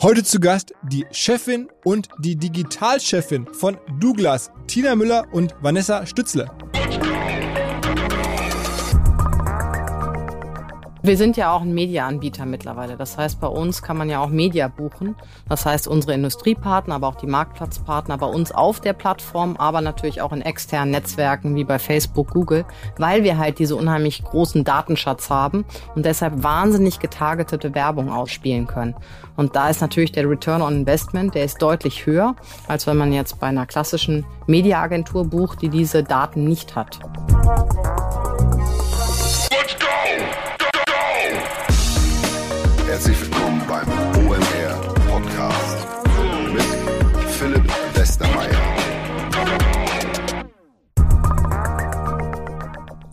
Heute zu Gast die Chefin und die Digitalchefin von Douglas, Tina Müller und Vanessa Stützle. Wir sind ja auch ein Mediaanbieter mittlerweile. Das heißt, bei uns kann man ja auch Media buchen. Das heißt, unsere Industriepartner, aber auch die Marktplatzpartner bei uns auf der Plattform, aber natürlich auch in externen Netzwerken wie bei Facebook, Google, weil wir halt diese unheimlich großen Datenschatz haben und deshalb wahnsinnig getargetete Werbung ausspielen können. Und da ist natürlich der Return on Investment, der ist deutlich höher, als wenn man jetzt bei einer klassischen Mediaagentur bucht, die diese Daten nicht hat.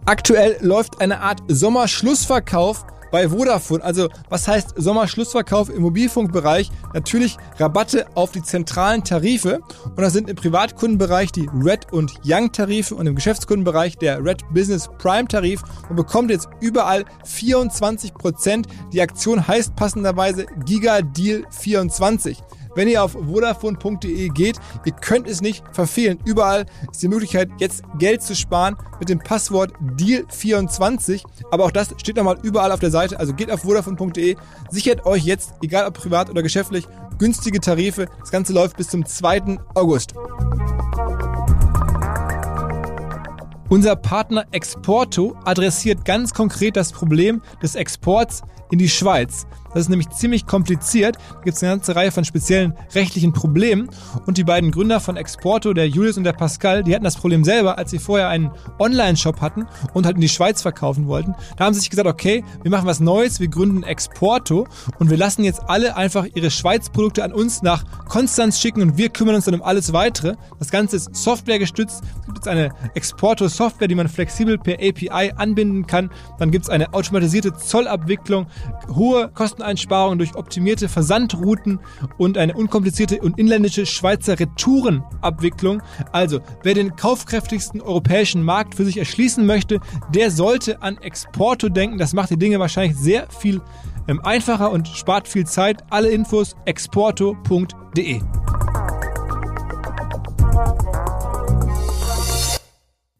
Aktuell läuft eine Art Sommerschlussverkauf bei Vodafone. Also was heißt Sommerschlussverkauf im Mobilfunkbereich? Natürlich Rabatte auf die zentralen Tarife. Und das sind im Privatkundenbereich die Red und Young Tarife und im Geschäftskundenbereich der Red Business Prime Tarif. Man bekommt jetzt überall 24 Prozent. Die Aktion heißt passenderweise Giga Deal 24. Wenn ihr auf vodafone.de geht, ihr könnt es nicht verfehlen. Überall ist die Möglichkeit, jetzt Geld zu sparen mit dem Passwort Deal24. Aber auch das steht nochmal überall auf der Seite. Also geht auf vodafone.de, sichert euch jetzt, egal ob privat oder geschäftlich, günstige Tarife. Das Ganze läuft bis zum 2. August. Unser Partner Exporto adressiert ganz konkret das Problem des Exports in die Schweiz. Das ist nämlich ziemlich kompliziert. Da gibt es eine ganze Reihe von speziellen rechtlichen Problemen. Und die beiden Gründer von Exporto, der Julius und der Pascal, die hatten das Problem selber, als sie vorher einen Online-Shop hatten und halt in die Schweiz verkaufen wollten. Da haben sie sich gesagt, okay, wir machen was Neues, wir gründen Exporto und wir lassen jetzt alle einfach ihre Schweiz-Produkte an uns nach Konstanz schicken und wir kümmern uns dann um alles weitere. Das Ganze ist Software gestützt. Es gibt jetzt eine Exporto-Software, die man flexibel per API anbinden kann. Dann gibt es eine automatisierte Zollabwicklung, hohe Kosteneinsparungen durch optimierte Versandrouten und eine unkomplizierte und inländische Schweizer Retourenabwicklung. Also, wer den kaufkräftigsten europäischen Markt für sich erschließen möchte, der sollte an Exporto denken. Das macht die Dinge wahrscheinlich sehr viel ähm, einfacher und spart viel Zeit. Alle Infos exporto.de.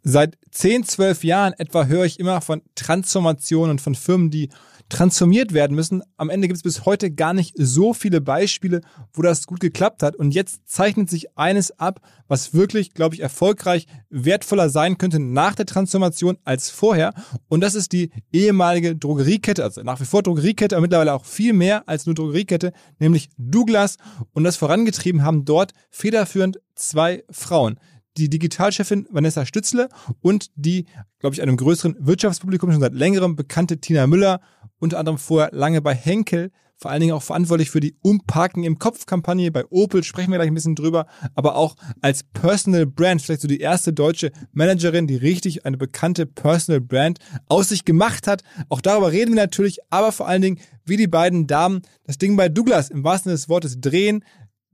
Seit 10, 12 Jahren etwa höre ich immer von Transformationen und von Firmen, die transformiert werden müssen. Am Ende gibt es bis heute gar nicht so viele Beispiele, wo das gut geklappt hat. Und jetzt zeichnet sich eines ab, was wirklich, glaube ich, erfolgreich wertvoller sein könnte nach der Transformation als vorher. Und das ist die ehemalige Drogeriekette, also nach wie vor Drogeriekette, aber mittlerweile auch viel mehr als nur Drogeriekette, nämlich Douglas. Und das vorangetrieben haben dort federführend zwei Frauen die Digitalchefin Vanessa Stützle und die, glaube ich, einem größeren Wirtschaftspublikum schon seit längerem bekannte Tina Müller, unter anderem vorher lange bei Henkel, vor allen Dingen auch verantwortlich für die Umparken im Kopf-Kampagne. Bei Opel sprechen wir gleich ein bisschen drüber, aber auch als Personal Brand, vielleicht so die erste deutsche Managerin, die richtig eine bekannte Personal Brand aus sich gemacht hat. Auch darüber reden wir natürlich, aber vor allen Dingen, wie die beiden Damen das Ding bei Douglas im wahrsten Sinne des Wortes drehen,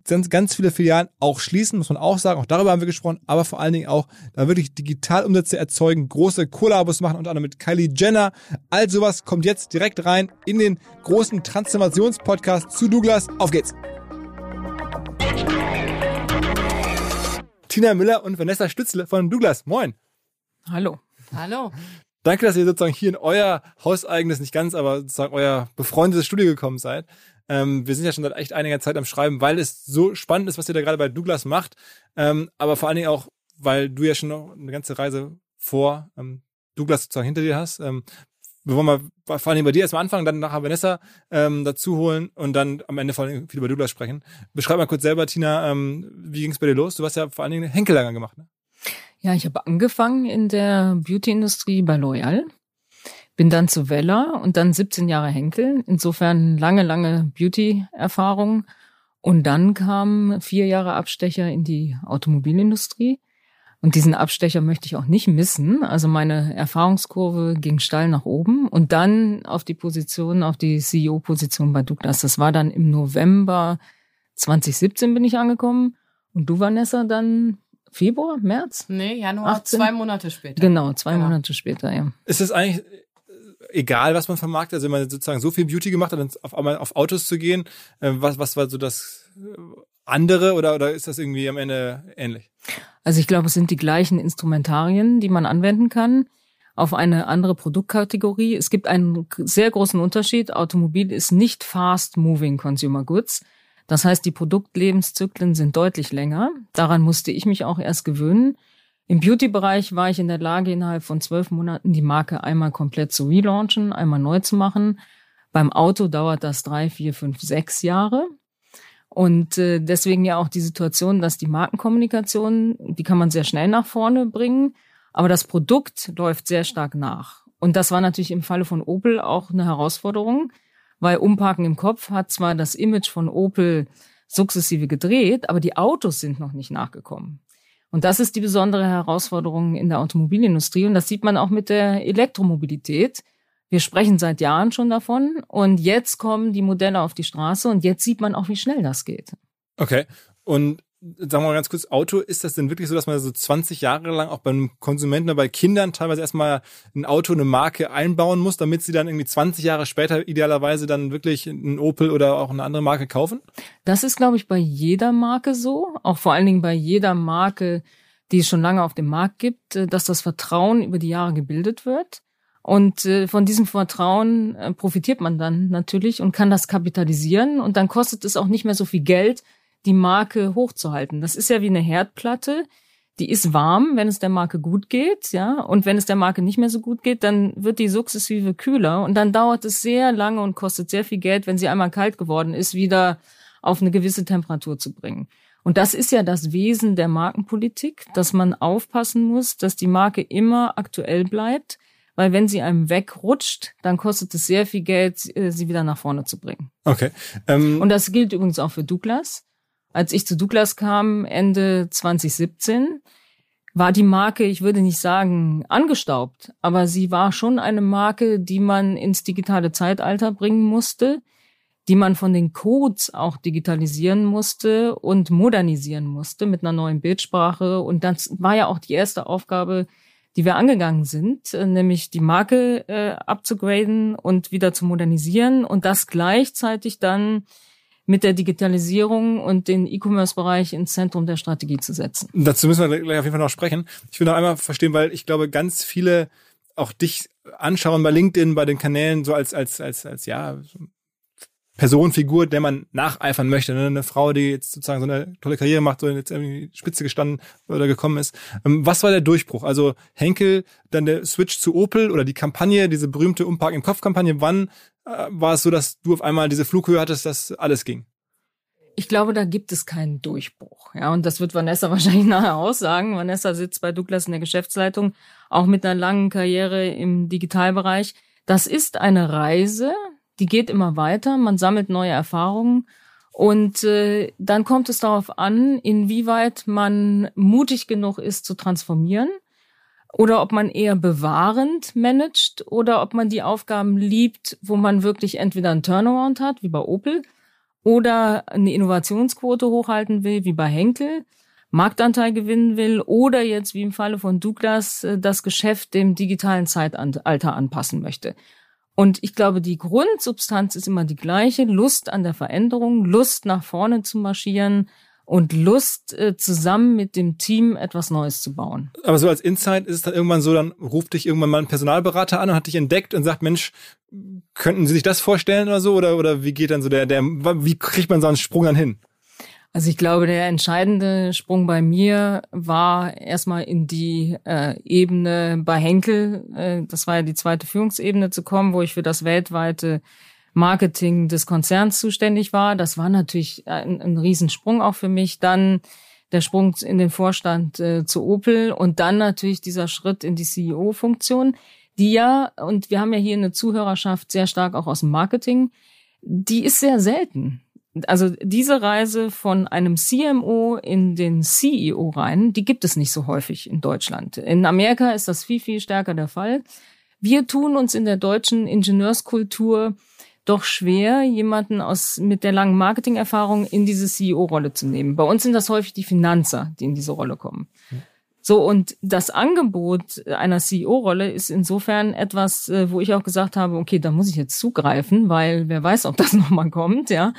ganz, ganz viele Filialen auch schließen, muss man auch sagen. Auch darüber haben wir gesprochen, aber vor allen Dingen auch da wirklich digital Umsätze erzeugen, große Kollabos machen, unter anderem mit Kylie Jenner. All sowas kommt jetzt direkt rein in den großen Transformationspodcast zu Douglas. Auf geht's! Tina Müller und Vanessa Stützle von Douglas. Moin! Hallo. Hallo. Danke, dass ihr sozusagen hier in euer hauseigenes, nicht ganz, aber sozusagen euer befreundetes Studio gekommen seid. Ähm, wir sind ja schon seit echt einiger Zeit am Schreiben, weil es so spannend ist, was ihr da gerade bei Douglas macht. Ähm, aber vor allen Dingen auch, weil du ja schon noch eine ganze Reise vor ähm, Douglas sozusagen hinter dir hast. Ähm, wir wollen mal vor allen Dingen bei dir erstmal anfangen, dann nachher Vanessa ähm, dazu holen und dann am Ende vor allem viel über Douglas sprechen. Beschreib mal kurz selber, Tina, ähm, wie ging es bei dir los? Du hast ja vor allen Dingen Henkellager gemacht, ne? Ja, ich habe angefangen in der Beauty-Industrie bei L'Oreal bin dann zu Weller und dann 17 Jahre Henkel. Insofern lange, lange Beauty-Erfahrung. Und dann kam vier Jahre Abstecher in die Automobilindustrie. Und diesen Abstecher möchte ich auch nicht missen. Also meine Erfahrungskurve ging steil nach oben und dann auf die Position, auf die CEO-Position bei Douglas. Das war dann im November 2017 bin ich angekommen. Und du, Vanessa, dann Februar, März? Nee, Januar, 18? zwei Monate später. Genau, zwei genau. Monate später, ja. Ist es eigentlich egal, was man vermarktet? Also wenn man sozusagen so viel Beauty gemacht hat, dann auf einmal auf Autos zu gehen, äh, was, was war so das äh, andere oder, oder ist das irgendwie am Ende ähnlich? Also ich glaube, es sind die gleichen Instrumentarien, die man anwenden kann auf eine andere Produktkategorie. Es gibt einen sehr großen Unterschied. Automobil ist nicht fast moving consumer goods. Das heißt, die Produktlebenszyklen sind deutlich länger. Daran musste ich mich auch erst gewöhnen. Im Beauty-Bereich war ich in der Lage, innerhalb von zwölf Monaten die Marke einmal komplett zu relaunchen, einmal neu zu machen. Beim Auto dauert das drei, vier, fünf, sechs Jahre. Und äh, deswegen ja auch die Situation, dass die Markenkommunikation, die kann man sehr schnell nach vorne bringen, aber das Produkt läuft sehr stark nach. Und das war natürlich im Falle von Opel auch eine Herausforderung, weil Umparken im Kopf hat zwar das Image von Opel sukzessive gedreht, aber die Autos sind noch nicht nachgekommen. Und das ist die besondere Herausforderung in der Automobilindustrie. Und das sieht man auch mit der Elektromobilität. Wir sprechen seit Jahren schon davon und jetzt kommen die Modelle auf die Straße und jetzt sieht man auch, wie schnell das geht. Okay. Und sagen wir mal ganz kurz, Auto, ist das denn wirklich so, dass man so 20 Jahre lang auch beim Konsumenten oder bei Kindern teilweise erstmal ein Auto, eine Marke einbauen muss, damit sie dann irgendwie 20 Jahre später idealerweise dann wirklich ein Opel oder auch eine andere Marke kaufen? Das ist, glaube ich, bei jeder Marke so, auch vor allen Dingen bei jeder Marke, die es schon lange auf dem Markt gibt, äh, dass das Vertrauen über die Jahre gebildet wird. Und äh, von diesem Vertrauen äh, profitiert man dann natürlich und kann das kapitalisieren. Und dann kostet es auch nicht mehr so viel Geld, die Marke hochzuhalten. Das ist ja wie eine Herdplatte. Die ist warm, wenn es der Marke gut geht, ja. Und wenn es der Marke nicht mehr so gut geht, dann wird die sukzessive kühler. Und dann dauert es sehr lange und kostet sehr viel Geld, wenn sie einmal kalt geworden ist, wieder auf eine gewisse Temperatur zu bringen. Und das ist ja das Wesen der Markenpolitik, dass man aufpassen muss, dass die Marke immer aktuell bleibt weil wenn sie einem wegrutscht, dann kostet es sehr viel Geld, äh, sie wieder nach vorne zu bringen. Okay. Ähm, Und das gilt übrigens auch für Douglas. Als ich zu Douglas kam, Ende 2017, war die Marke, ich würde nicht sagen angestaubt, aber sie war schon eine Marke, die man ins digitale Zeitalter bringen musste, die man von den Codes auch digitalisieren musste und modernisieren musste mit einer neuen Bildsprache. Und das war ja auch die erste Aufgabe, die wir angegangen sind, äh, nämlich die Marke äh, abzugraden und wieder zu modernisieren und das gleichzeitig dann mit der Digitalisierung und den E-Commerce-Bereich ins Zentrum der Strategie zu setzen. Dazu müssen wir gleich auf jeden Fall noch sprechen. Ich will noch einmal verstehen, weil ich glaube, ganz viele auch dich anschauen bei LinkedIn, bei den Kanälen, so als, als, als, als, ja, Personenfigur, der man nacheifern möchte. Ne? Eine Frau, die jetzt sozusagen so eine tolle Karriere macht, so jetzt irgendwie Spitze gestanden oder gekommen ist. Ähm, was war der Durchbruch? Also Henkel, dann der Switch zu Opel oder die Kampagne, diese berühmte Umpark im Kopf-Kampagne. Wann äh, war es so, dass du auf einmal diese Flughöhe hattest, dass alles ging? Ich glaube, da gibt es keinen Durchbruch. Ja, und das wird Vanessa wahrscheinlich nachher aussagen. Vanessa sitzt bei Douglas in der Geschäftsleitung, auch mit einer langen Karriere im Digitalbereich. Das ist eine Reise, die geht immer weiter, man sammelt neue Erfahrungen und äh, dann kommt es darauf an, inwieweit man mutig genug ist zu transformieren oder ob man eher bewahrend managt oder ob man die Aufgaben liebt, wo man wirklich entweder einen Turnaround hat, wie bei Opel, oder eine Innovationsquote hochhalten will, wie bei Henkel, Marktanteil gewinnen will oder jetzt wie im Falle von Douglas äh, das Geschäft dem digitalen Zeitalter anpassen möchte. Und ich glaube, die Grundsubstanz ist immer die gleiche. Lust an der Veränderung, Lust nach vorne zu marschieren und Lust, äh, zusammen mit dem Team etwas Neues zu bauen. Aber so als Insight ist es dann irgendwann so, dann ruft dich irgendwann mal ein Personalberater an und hat dich entdeckt und sagt, Mensch, könnten Sie sich das vorstellen oder so? Oder, oder wie geht dann so der, der, wie kriegt man so einen Sprung dann hin? Also ich glaube, der entscheidende Sprung bei mir war erstmal in die äh, Ebene bei Henkel, äh, das war ja die zweite Führungsebene zu kommen, wo ich für das weltweite Marketing des Konzerns zuständig war. Das war natürlich ein, ein Riesensprung auch für mich. Dann der Sprung in den Vorstand äh, zu Opel und dann natürlich dieser Schritt in die CEO-Funktion, die ja, und wir haben ja hier eine Zuhörerschaft sehr stark auch aus dem Marketing, die ist sehr selten also diese Reise von einem CMO in den CEO rein, die gibt es nicht so häufig in Deutschland. In Amerika ist das viel, viel stärker der Fall. Wir tun uns in der deutschen Ingenieurskultur doch schwer, jemanden aus, mit der langen Marketingerfahrung in diese CEO-Rolle zu nehmen. Bei uns sind das häufig die Finanzer, die in diese Rolle kommen. So, und das Angebot einer CEO-Rolle ist insofern etwas, äh, wo ich auch gesagt habe, okay, da muss ich jetzt zugreifen, weil wer weiß, ob das nochmal kommt, ja.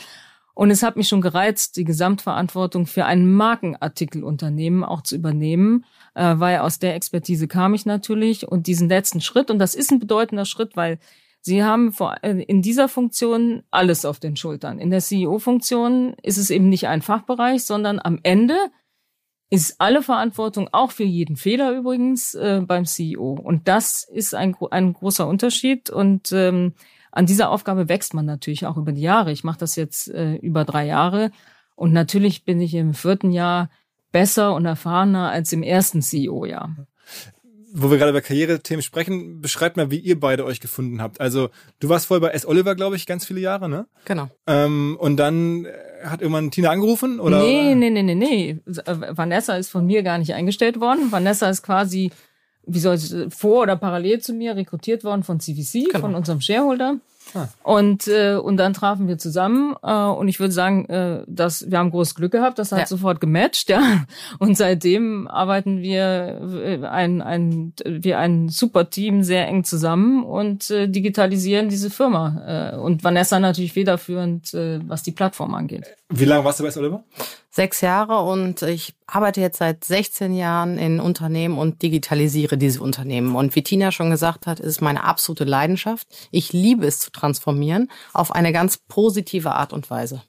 Und es hat mich schon gereizt, die Gesamtverantwortung für ein Markenartikelunternehmen auch zu übernehmen, äh, weil aus der Expertise kam ich natürlich und diesen letzten Schritt, und das ist ein bedeutender Schritt, weil Sie haben vor, äh, in dieser Funktion alles auf den Schultern. In der CEO-Funktion ist es eben nicht ein Fachbereich, sondern am Ende ist alle Verantwortung, auch für jeden Fehler übrigens, äh, beim CEO. Und das ist ein, ein großer Unterschied. Und ähm, an dieser Aufgabe wächst man natürlich auch über die Jahre. Ich mache das jetzt äh, über drei Jahre. Und natürlich bin ich im vierten Jahr besser und erfahrener als im ersten CEO-Jahr wo wir gerade über Karrierethemen sprechen, beschreibt mal, wie ihr beide euch gefunden habt. Also du warst vorher bei S. Oliver, glaube ich, ganz viele Jahre, ne? Genau. Ähm, und dann äh, hat irgendwann Tina angerufen, oder? Nee, nee, nee, nee, nee. Vanessa ist von mir gar nicht eingestellt worden. Vanessa ist quasi, wie soll ich, vor oder parallel zu mir rekrutiert worden von CVC, genau. von unserem Shareholder. Ah. Und, äh, und dann trafen wir zusammen äh, und ich würde sagen, äh, dass wir haben großes Glück gehabt, das hat ja. sofort gematcht, ja. Und seitdem arbeiten wir äh, ein, ein, wir ein super Team sehr eng zusammen und äh, digitalisieren diese Firma. Äh, und Vanessa natürlich federführend, äh, was die Plattform angeht. Wie lange warst du bei Oliver? Sechs Jahre und ich arbeite jetzt seit 16 Jahren in Unternehmen und digitalisiere diese Unternehmen. Und wie Tina schon gesagt hat, ist meine absolute Leidenschaft. Ich liebe es zu transformieren auf eine ganz positive Art und Weise.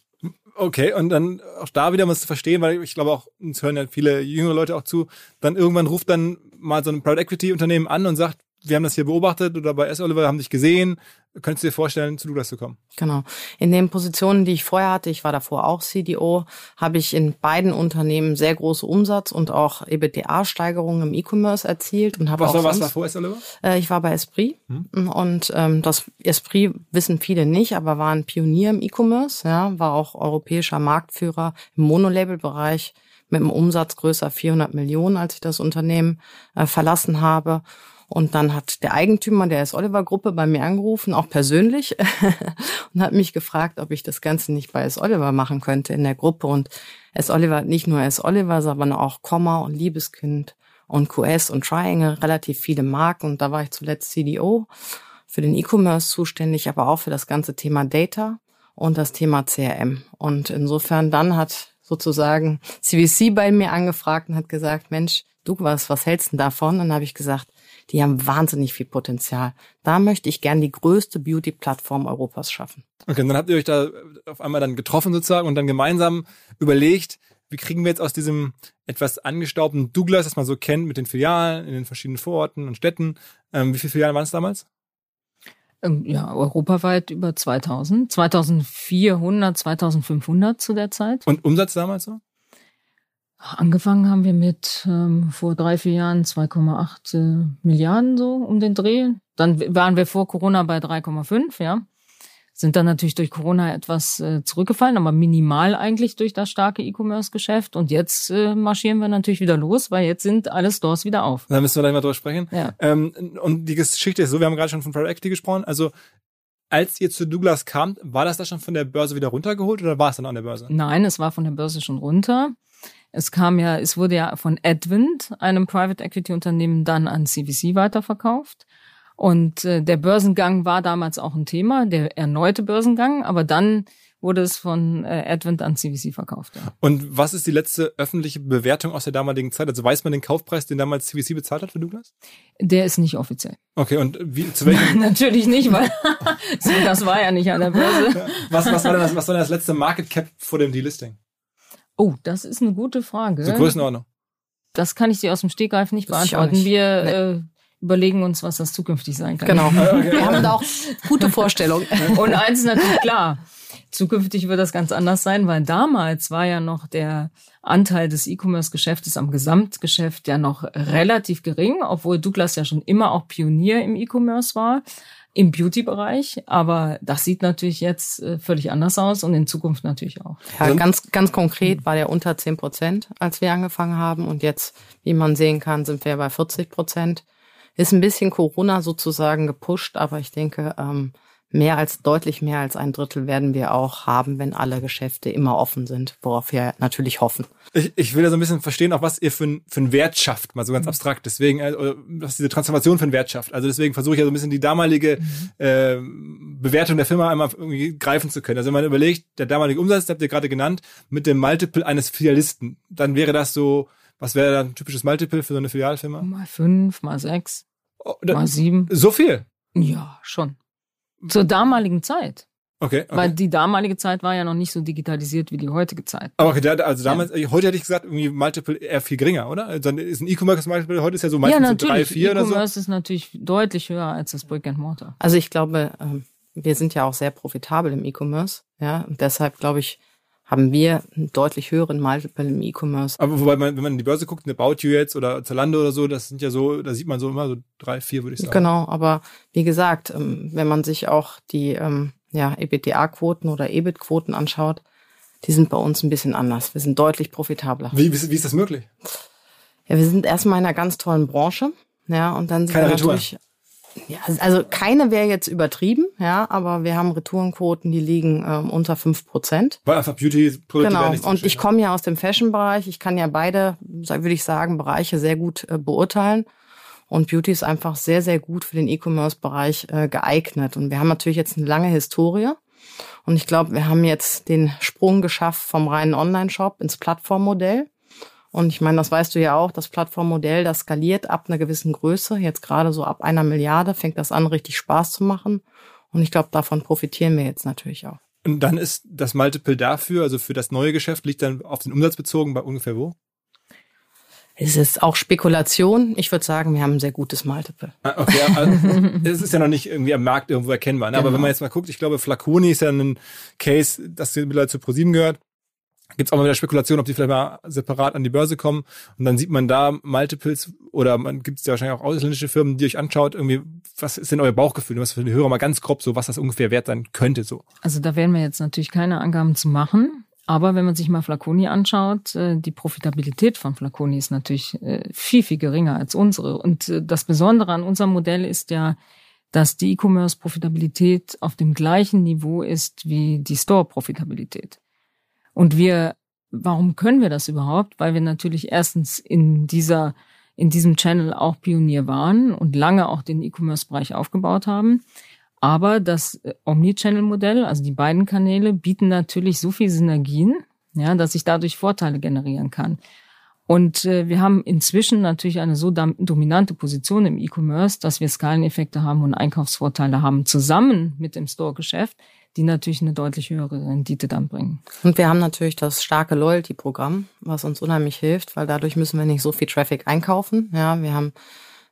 Okay, und dann auch da wieder muss zu verstehen, weil ich glaube auch, uns hören ja viele jüngere Leute auch zu, dann irgendwann ruft dann mal so ein Private Equity Unternehmen an und sagt, wir haben das hier beobachtet oder bei S. Oliver haben dich gesehen. Könntest du dir vorstellen, zu Douglas zu kommen? Genau. In den Positionen, die ich vorher hatte, ich war davor auch CDO, habe ich in beiden Unternehmen sehr große Umsatz- und auch EBITDA-Steigerungen im E-Commerce erzielt. Und habe was, auch war, was war vor S. Oliver? Äh, ich war bei Esprit. Hm. Und ähm, das Esprit wissen viele nicht, aber war ein Pionier im E-Commerce. Ja, war auch europäischer Marktführer im Monolabel-Bereich mit einem Umsatz größer 400 Millionen, als ich das Unternehmen äh, verlassen habe. Und dann hat der Eigentümer der S. Oliver Gruppe bei mir angerufen, auch persönlich, und hat mich gefragt, ob ich das Ganze nicht bei S. Oliver machen könnte in der Gruppe. Und S. Oliver, nicht nur S. Oliver, sondern auch Komma und Liebeskind und QS und Triangle, relativ viele Marken. Und da war ich zuletzt CDO für den E-Commerce zuständig, aber auch für das ganze Thema Data und das Thema CRM. Und insofern dann hat sozusagen CVC bei mir angefragt und hat gesagt, Mensch, du was, was hältst du davon? Und dann habe ich gesagt, die haben wahnsinnig viel Potenzial. Da möchte ich gern die größte Beauty-Plattform Europas schaffen. Okay, und dann habt ihr euch da auf einmal dann getroffen sozusagen und dann gemeinsam überlegt, wie kriegen wir jetzt aus diesem etwas angestaubten Douglas, das man so kennt, mit den Filialen in den verschiedenen Vororten und Städten. Ähm, wie viele Filialen waren es damals? Ähm, ja, europaweit über 2000, 2400, 2500 zu der Zeit. Und Umsatz damals so? Angefangen haben wir mit ähm, vor drei, vier Jahren 2,8 äh, Milliarden so um den Dreh. Dann waren wir vor Corona bei 3,5, ja. Sind dann natürlich durch Corona etwas äh, zurückgefallen, aber minimal eigentlich durch das starke E-Commerce-Geschäft. Und jetzt äh, marschieren wir natürlich wieder los, weil jetzt sind alle Stores wieder auf. Da müssen wir gleich mal drüber sprechen. Ja. Ähm, und die Geschichte ist so, wir haben gerade schon von Private Equity gesprochen. Also als ihr zu Douglas kamt, war das da schon von der Börse wieder runtergeholt oder war es dann an der Börse? Nein, es war von der Börse schon runter. Es kam ja, es wurde ja von Advent, einem Private Equity Unternehmen, dann an CVC weiterverkauft. Und äh, der Börsengang war damals auch ein Thema, der erneute Börsengang, aber dann wurde es von äh, Advent an CVC verkauft. Ja. Und was ist die letzte öffentliche Bewertung aus der damaligen Zeit? Also weiß man den Kaufpreis, den damals CVC bezahlt hat für Douglas? Der ist nicht offiziell. Okay, und wie, zu welchem? Natürlich nicht, weil das war ja nicht an der Börse. was, was, war denn das, was war denn das letzte Market Cap vor dem Delisting? Oh, das ist eine gute Frage. So Größenordnung. Das kann ich dir aus dem Stegreif nicht das beantworten. Nicht. Wir nee. äh, überlegen uns, was das zukünftig sein kann. Genau. Wir haben da auch gute Vorstellungen. Und eins ist natürlich klar. Zukünftig wird das ganz anders sein, weil damals war ja noch der Anteil des E-Commerce-Geschäftes am Gesamtgeschäft ja noch relativ gering, obwohl Douglas ja schon immer auch Pionier im E-Commerce war im Beauty-Bereich, aber das sieht natürlich jetzt äh, völlig anders aus und in Zukunft natürlich auch. Ja, ganz, ganz konkret war der unter 10 Prozent, als wir angefangen haben und jetzt, wie man sehen kann, sind wir bei 40 Prozent. Ist ein bisschen Corona sozusagen gepusht, aber ich denke, ähm, mehr als, deutlich mehr als ein Drittel werden wir auch haben, wenn alle Geschäfte immer offen sind, worauf wir natürlich hoffen. Ich, ich will ja so ein bisschen verstehen, auch was ihr für, ein, für einen Wert schafft, mal so ganz mhm. abstrakt. Deswegen, äh, was diese Transformation für einen Wert schafft. Also deswegen versuche ich ja so ein bisschen die damalige mhm. äh, Bewertung der Firma einmal irgendwie greifen zu können. Also wenn man überlegt, der damalige Umsatz, den habt ihr gerade genannt, mit dem Multiple eines Filialisten, dann wäre das so, was wäre dann ein typisches Multiple für so eine Filialfirma? Mal fünf, mal sechs, oh, mal sieben. So viel? Ja, schon. Zur damaligen Zeit. Okay, okay. Weil die damalige Zeit war ja noch nicht so digitalisiert wie die heutige Zeit. Aber okay, also damals, ja. heute hätte ich gesagt, irgendwie Multiple eher viel geringer, oder? Dann ist ein E-Commerce Multiple heute ist ja so meistens ja, so drei, vier oder so. E-Commerce ist natürlich deutlich höher als das Brick and Mortar. Also ich glaube, ähm, wir sind ja auch sehr profitabel im E-Commerce, ja, und deshalb glaube ich, haben wir einen deutlich höheren Multiple im E-Commerce. Aber wobei man, wenn man in die Börse guckt, eine About You jetzt oder Zalando oder so, das sind ja so, da sieht man so immer so drei, vier, würde ich sagen. Genau, aber wie gesagt, ähm, wenn man sich auch die ähm, ja, EBITDA-Quoten oder EBIT-Quoten anschaut, die sind bei uns ein bisschen anders. Wir sind deutlich profitabler. Wie, wie, wie ist das möglich? Ja, wir sind erstmal in einer ganz tollen Branche. Ja, und dann sind Keine wir Retour. natürlich ja, also keine wäre jetzt übertrieben, ja, aber wir haben Retourenquoten, die liegen ähm, unter fünf Prozent. Weil einfach Beauty-Produkte Genau, nicht und ich komme ja aus dem Fashion-Bereich. Ich kann ja beide, würde ich sagen, Bereiche sehr gut äh, beurteilen. Und Beauty ist einfach sehr, sehr gut für den E-Commerce-Bereich äh, geeignet. Und wir haben natürlich jetzt eine lange Historie. Und ich glaube, wir haben jetzt den Sprung geschafft vom reinen Online-Shop ins Plattformmodell. Und ich meine, das weißt du ja auch, das Plattformmodell, das skaliert ab einer gewissen Größe. Jetzt gerade so ab einer Milliarde fängt das an, richtig Spaß zu machen. Und ich glaube, davon profitieren wir jetzt natürlich auch. Und dann ist das Multiple dafür, also für das neue Geschäft, liegt dann auf den Umsatz bezogen bei ungefähr wo? Es ist auch Spekulation. Ich würde sagen, wir haben ein sehr gutes Multiple. Ah, okay, also, es ist ja noch nicht irgendwie am Markt irgendwo erkennbar. Ne? Genau. Aber wenn man jetzt mal guckt, ich glaube, Flaconi ist ja ein Case, das mittlerweile zu ProSieben gehört gibt es auch mal wieder Spekulation, ob die vielleicht mal separat an die Börse kommen. Und dann sieht man da Multiples oder man gibt es ja wahrscheinlich auch ausländische Firmen, die euch anschaut, irgendwie, was ist denn euer Bauchgefühl? Was für die Hörer mal ganz grob so, was das ungefähr wert sein könnte so. Also da werden wir jetzt natürlich keine Angaben zu machen. Aber wenn man sich mal Flaconi anschaut, äh, die Profitabilität von Flaconi ist natürlich äh, viel, viel geringer als unsere. Und äh, das Besondere an unserem Modell ist ja, dass die E-Commerce-Profitabilität auf dem gleichen Niveau ist wie die Store-Profitabilität. Und wir, warum können wir das überhaupt? Weil wir natürlich erstens in dieser, in diesem Channel auch Pionier waren und lange auch den E-Commerce-Bereich aufgebaut haben. Aber das äh, Omnichannel-Modell, also die beiden Kanäle, bieten natürlich so viel Synergien, ja, dass ich dadurch Vorteile generieren kann. Und äh, wir haben inzwischen natürlich eine so dominante Position im E-Commerce, dass wir Skaleneffekte haben und Einkaufsvorteile haben, zusammen mit dem Store-Geschäft, die natürlich eine deutlich höhere Rendite dann bringen. Und wir haben natürlich das starke Loyalty-Programm, was uns unheimlich hilft, weil dadurch müssen wir nicht so viel Traffic einkaufen. Ja, wir haben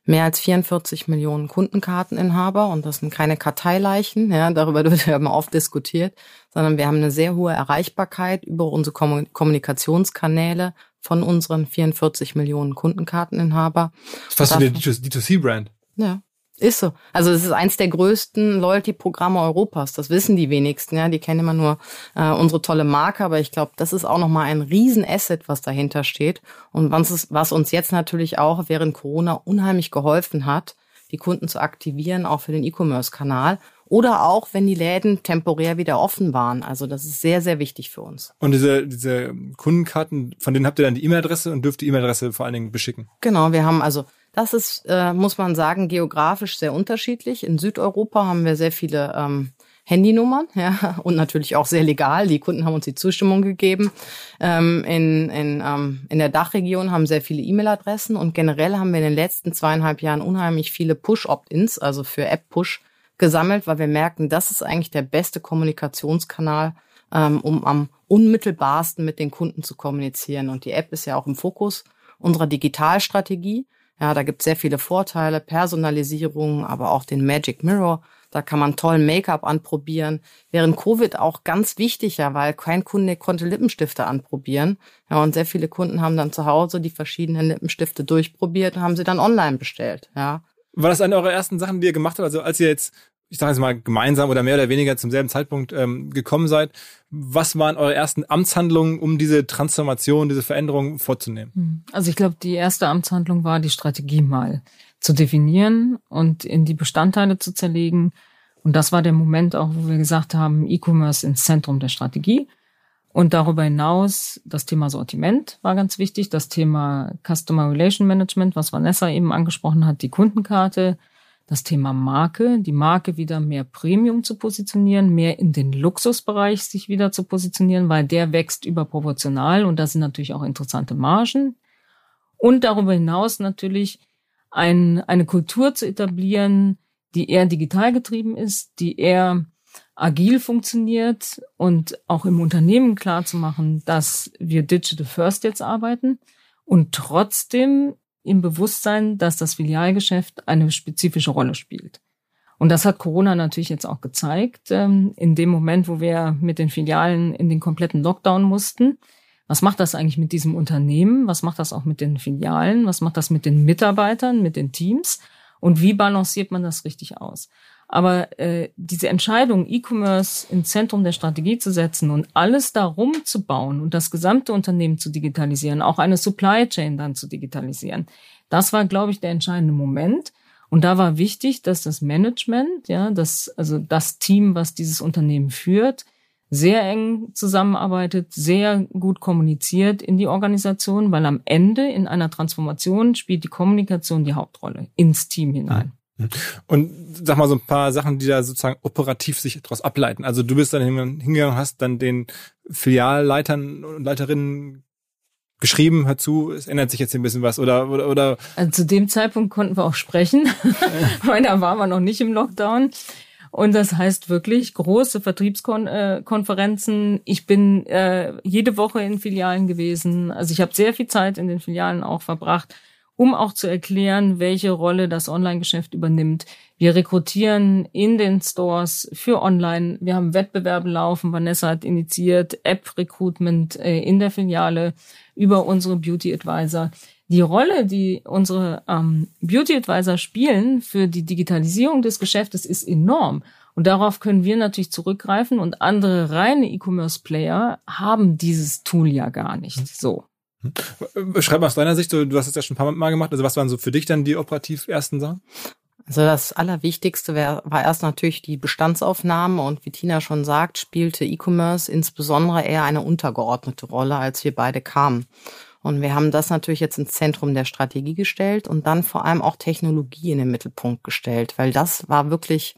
mehr als 44 Millionen Kundenkarteninhaber und das sind keine Karteileichen, ja, darüber wird ja immer oft diskutiert, sondern wir haben eine sehr hohe Erreichbarkeit über unsere Kommunikationskanäle von unseren 44 Millionen Kundenkarteninhaber. Das ist fast wie eine D2C-Brand. Ja. Ist so. Also es ist eins der größten Loyalty-Programme Europas. Das wissen die wenigsten. Ja, die kennen immer nur äh, unsere tolle Marke, aber ich glaube, das ist auch noch mal ein Riesenasset, was dahinter steht und was, ist, was uns jetzt natürlich auch während Corona unheimlich geholfen hat, die Kunden zu aktivieren, auch für den E-Commerce-Kanal oder auch, wenn die Läden temporär wieder offen waren. Also das ist sehr, sehr wichtig für uns. Und diese, diese Kundenkarten, von denen habt ihr dann die E-Mail-Adresse und dürft die E-Mail-Adresse vor allen Dingen beschicken? Genau, wir haben also das ist, äh, muss man sagen, geografisch sehr unterschiedlich. In Südeuropa haben wir sehr viele ähm, Handynummern, ja, und natürlich auch sehr legal. Die Kunden haben uns die Zustimmung gegeben. Ähm, in, in, ähm, in der Dachregion haben sehr viele E-Mail-Adressen und generell haben wir in den letzten zweieinhalb Jahren unheimlich viele Push-Opt-ins, also für App-Push gesammelt, weil wir merken, das ist eigentlich der beste Kommunikationskanal, ähm, um am unmittelbarsten mit den Kunden zu kommunizieren. Und die App ist ja auch im Fokus unserer Digitalstrategie. Ja, da gibt es sehr viele Vorteile, Personalisierung, aber auch den Magic Mirror. Da kann man tollen Make-up anprobieren. Während Covid auch ganz wichtig, ja, weil kein Kunde konnte Lippenstifte anprobieren. Ja, und sehr viele Kunden haben dann zu Hause die verschiedenen Lippenstifte durchprobiert und haben sie dann online bestellt, ja. War das eine eurer ersten Sachen, die ihr gemacht habt? Also als ihr jetzt ich sage jetzt mal, gemeinsam oder mehr oder weniger zum selben Zeitpunkt ähm, gekommen seid. Was waren eure ersten Amtshandlungen, um diese Transformation, diese Veränderung vorzunehmen? Hm. Also ich glaube, die erste Amtshandlung war, die Strategie mal zu definieren und in die Bestandteile zu zerlegen Und das war der Moment auch, wo wir gesagt haben, E-Commerce ins Zentrum der Strategie. Und darüber hinaus das Thema Sortiment war ganz wichtig, das Thema Customer Relation Management, was Vanessa eben angesprochen hat, die Kundenkarte, das Thema Marke, die Marke wieder mehr Premium zu positionieren, mehr in den Luxusbereich sich wieder zu positionieren, weil der wächst überproportional und da sind natürlich auch interessante Margen. Und darüber hinaus natürlich ein, eine Kultur zu etablieren, die eher digital getrieben ist, die eher agil funktioniert und auch im Unternehmen klar zu machen, dass wir Digital First jetzt arbeiten und trotzdem im Bewusstsein, dass das Filialgeschäft eine spezifische Rolle spielt. Und das hat Corona natürlich jetzt auch gezeigt. Ähm, in dem Moment, wo wir mit den Filialen in den kompletten Lockdown mussten, was macht das eigentlich mit diesem Unternehmen? Was macht das auch mit den Filialen? Was macht das mit den Mitarbeitern, mit den Teams? Und wie balanciert man das richtig aus? Aber äh, diese Entscheidung, E-Commerce ins Zentrum der Strategie zu setzen und alles darum zu bauen und das gesamte Unternehmen zu digitalisieren, auch eine Supply Chain dann zu digitalisieren, das war, glaube ich, der entscheidende Moment. Und da war wichtig, dass das Management, ja, das, also das Team, was dieses Unternehmen führt, sehr eng zusammenarbeitet, sehr gut kommuniziert in die Organisation, weil am Ende in einer Transformation spielt die Kommunikation die Hauptrolle ins Team hinein. Und sag mal so ein paar Sachen, die da sozusagen operativ sich daraus ableiten. Also du bist dann hingegangen, hast dann den Filialleitern und Leiterinnen geschrieben, hör zu, es ändert sich jetzt ein bisschen was oder oder oder. Also zu dem Zeitpunkt konnten wir auch sprechen, weil da waren wir noch nicht im Lockdown. Und das heißt wirklich große Vertriebskonferenzen. Ich bin äh, jede Woche in Filialen gewesen. Also ich habe sehr viel Zeit in den Filialen auch verbracht um auch zu erklären, welche Rolle das Online-Geschäft übernimmt. Wir rekrutieren in den Stores für Online. Wir haben Wettbewerbe laufen. Vanessa hat initiiert App-Recruitment äh, in der Filiale über unsere Beauty Advisor. Die Rolle, die unsere ähm, Beauty Advisor spielen für die Digitalisierung des Geschäftes, ist enorm. Und darauf können wir natürlich zurückgreifen und andere reine E-Commerce-Player haben dieses Tool ja gar nicht. So. Beschreib mal aus deiner Sicht, du, du hast es ja schon ein paar Mal gemacht, also was waren so für dich dann die operativ ersten Sachen? Also das Allerwichtigste wär, war erst natürlich die Bestandsaufnahme und wie Tina schon sagt, spielte E-Commerce insbesondere eher eine untergeordnete Rolle, als wir beide kamen. Und wir haben das natürlich jetzt ins Zentrum der Strategie gestellt und dann vor allem auch Technologie in den Mittelpunkt gestellt, weil das war wirklich,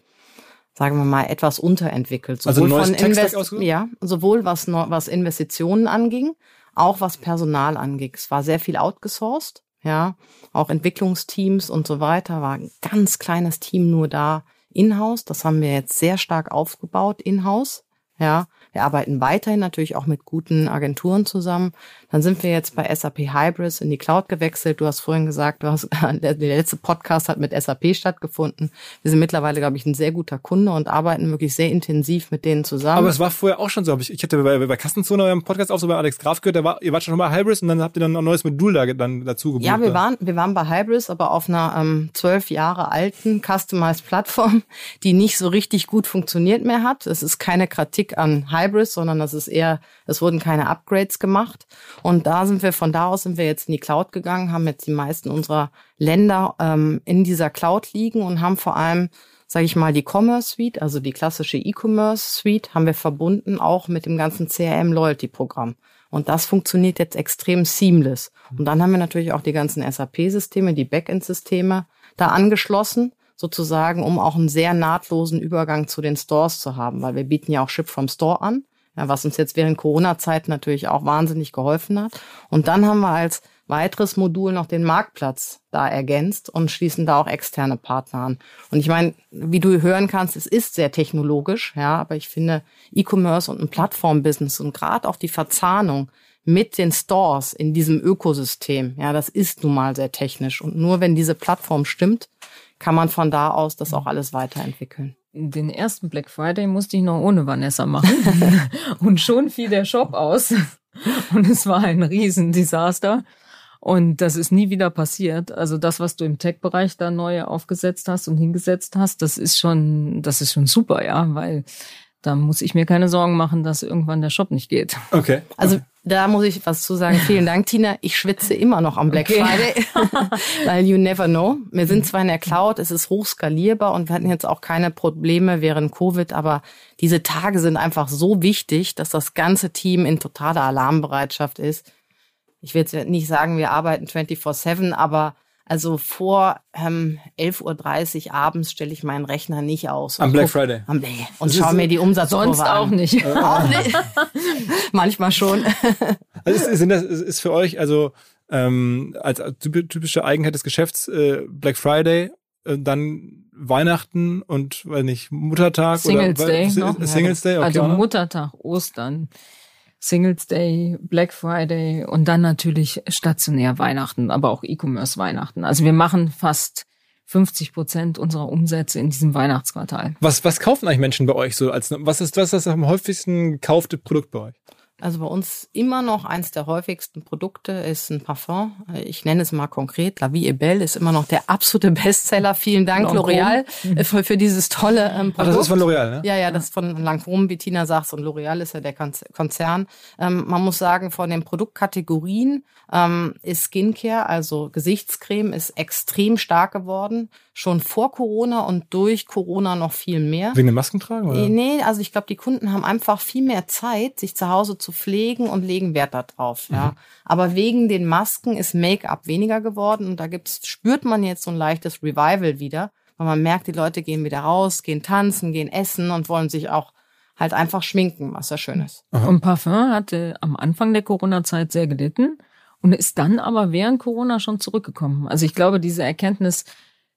sagen wir mal, etwas unterentwickelt. Also sowohl also neues von Invest ja, sowohl was, was Investitionen anging, auch was Personal angeht. Es war sehr viel outgesourced, ja, auch Entwicklungsteams und so weiter, war ein ganz kleines Team nur da in-house. Das haben wir jetzt sehr stark aufgebaut in-house, ja. Wir arbeiten weiterhin natürlich auch mit guten Agenturen zusammen. Dann sind wir jetzt bei SAP Hybris in die Cloud gewechselt. Du hast vorhin gesagt, du hast, der letzte Podcast hat mit SAP stattgefunden. Wir sind mittlerweile, glaube ich, ein sehr guter Kunde und arbeiten wirklich sehr intensiv mit denen zusammen. Aber es war vorher auch schon so. Ich, ich hatte bei, bei Kassenzone eurem Podcast auch so bei Alex Graf gehört, da war, ihr wart schon mal bei Hybris und dann habt ihr dann ein neues Modul da dann dazu gebucht. Ja, wir waren, wir waren bei Hybris, aber auf einer ähm, zwölf Jahre alten Customized Plattform, die nicht so richtig gut funktioniert mehr hat. Es ist keine Kritik an Hybris, sondern das ist eher, es wurden keine Upgrades gemacht. Und da sind wir, von da aus sind wir jetzt in die Cloud gegangen, haben jetzt die meisten unserer Länder ähm, in dieser Cloud liegen und haben vor allem sage ich mal, die Commerce Suite, also die klassische E-Commerce Suite, haben wir verbunden auch mit dem ganzen CRM Loyalty Programm. Und das funktioniert jetzt extrem seamless. Und dann haben wir natürlich auch die ganzen SAP-Systeme, die Backend-Systeme da angeschlossen sozusagen, um auch einen sehr nahtlosen Übergang zu den Stores zu haben, weil wir bieten ja auch Ship from Store an, ja, was uns jetzt während Corona-Zeit natürlich auch wahnsinnig geholfen hat. Und dann haben wir als weiteres Modul noch den Marktplatz da ergänzt und schließen da auch externe Partner an. Und ich meine, wie du hören kannst, es ist sehr technologisch, ja, aber ich finde E-Commerce und ein Plattform-Business und gerade auch die Verzahnung mit den Stores in diesem Ökosystem, ja, das ist nun mal sehr technisch. Und nur wenn diese Plattform stimmt, kann man von da aus das auch alles weiterentwickeln. Den ersten Black Friday musste ich noch ohne Vanessa machen. und schon fiel der Shop aus. Und es war ein Riesendesaster. Und das ist nie wieder passiert. Also das, was du im Tech-Bereich da neu aufgesetzt hast und hingesetzt hast, das ist schon, das ist schon super, ja, weil da muss ich mir keine Sorgen machen, dass irgendwann der Shop nicht geht. Okay. Also Da muss ich was zu sagen. Vielen Dank, Tina. Ich schwitze immer noch am Black okay. Friday, weil you never know. Wir sind zwar in der Cloud, es ist hochskalierbar und wir hatten jetzt auch keine Probleme während Covid, aber diese Tage sind einfach so wichtig, dass das ganze Team in totaler Alarmbereitschaft ist. Ich will jetzt nicht sagen, wir arbeiten 24-7, aber also vor ähm, 11.30 Uhr abends stelle ich meinen Rechner nicht aus. Am Black Friday. Am, nee, und schaue mir die Umsatzkurve Sonst auch an. nicht. auch nicht. Manchmal schon. Also ist, sind das, ist für euch also ähm, als typische Eigenheit des Geschäfts äh, Black Friday, äh, dann Weihnachten und weil nicht Muttertag Singles oder Day noch. Singles Day, okay, also Muttertag, Ostern. Singles Day, Black Friday und dann natürlich stationär Weihnachten, aber auch E-Commerce Weihnachten. Also wir machen fast 50 Prozent unserer Umsätze in diesem Weihnachtsquartal. Was, was kaufen eigentlich Menschen bei euch so als, was ist, was ist das am häufigsten gekaufte Produkt bei euch? Also bei uns immer noch eins der häufigsten Produkte ist ein Parfum. Ich nenne es mal konkret. La Vie est Belle ist immer noch der absolute Bestseller. Vielen Dank, L'Oreal, äh, für, für, dieses tolle ähm, Produkt. Ach, das ist von L'Oreal, ne? Ja, ja, das ist von Lancôme, wie Tina sagt. Und L'Oreal ist ja der Konzern. Ähm, man muss sagen, von den Produktkategorien ähm, ist Skincare, also Gesichtscreme, ist extrem stark geworden. Schon vor Corona und durch Corona noch viel mehr. Wegen dem Maskentragen? Oder? Nee, also ich glaube, die Kunden haben einfach viel mehr Zeit, sich zu Hause zu pflegen und legen Wert darauf. Ja. Mhm. Aber wegen den Masken ist Make-up weniger geworden und da gibt's, spürt man jetzt so ein leichtes Revival wieder, weil man merkt, die Leute gehen wieder raus, gehen tanzen, gehen essen und wollen sich auch halt einfach schminken, was ja schön ist. Und Parfum hatte am Anfang der Corona-Zeit sehr gelitten und ist dann aber während Corona schon zurückgekommen. Also ich glaube, diese Erkenntnis,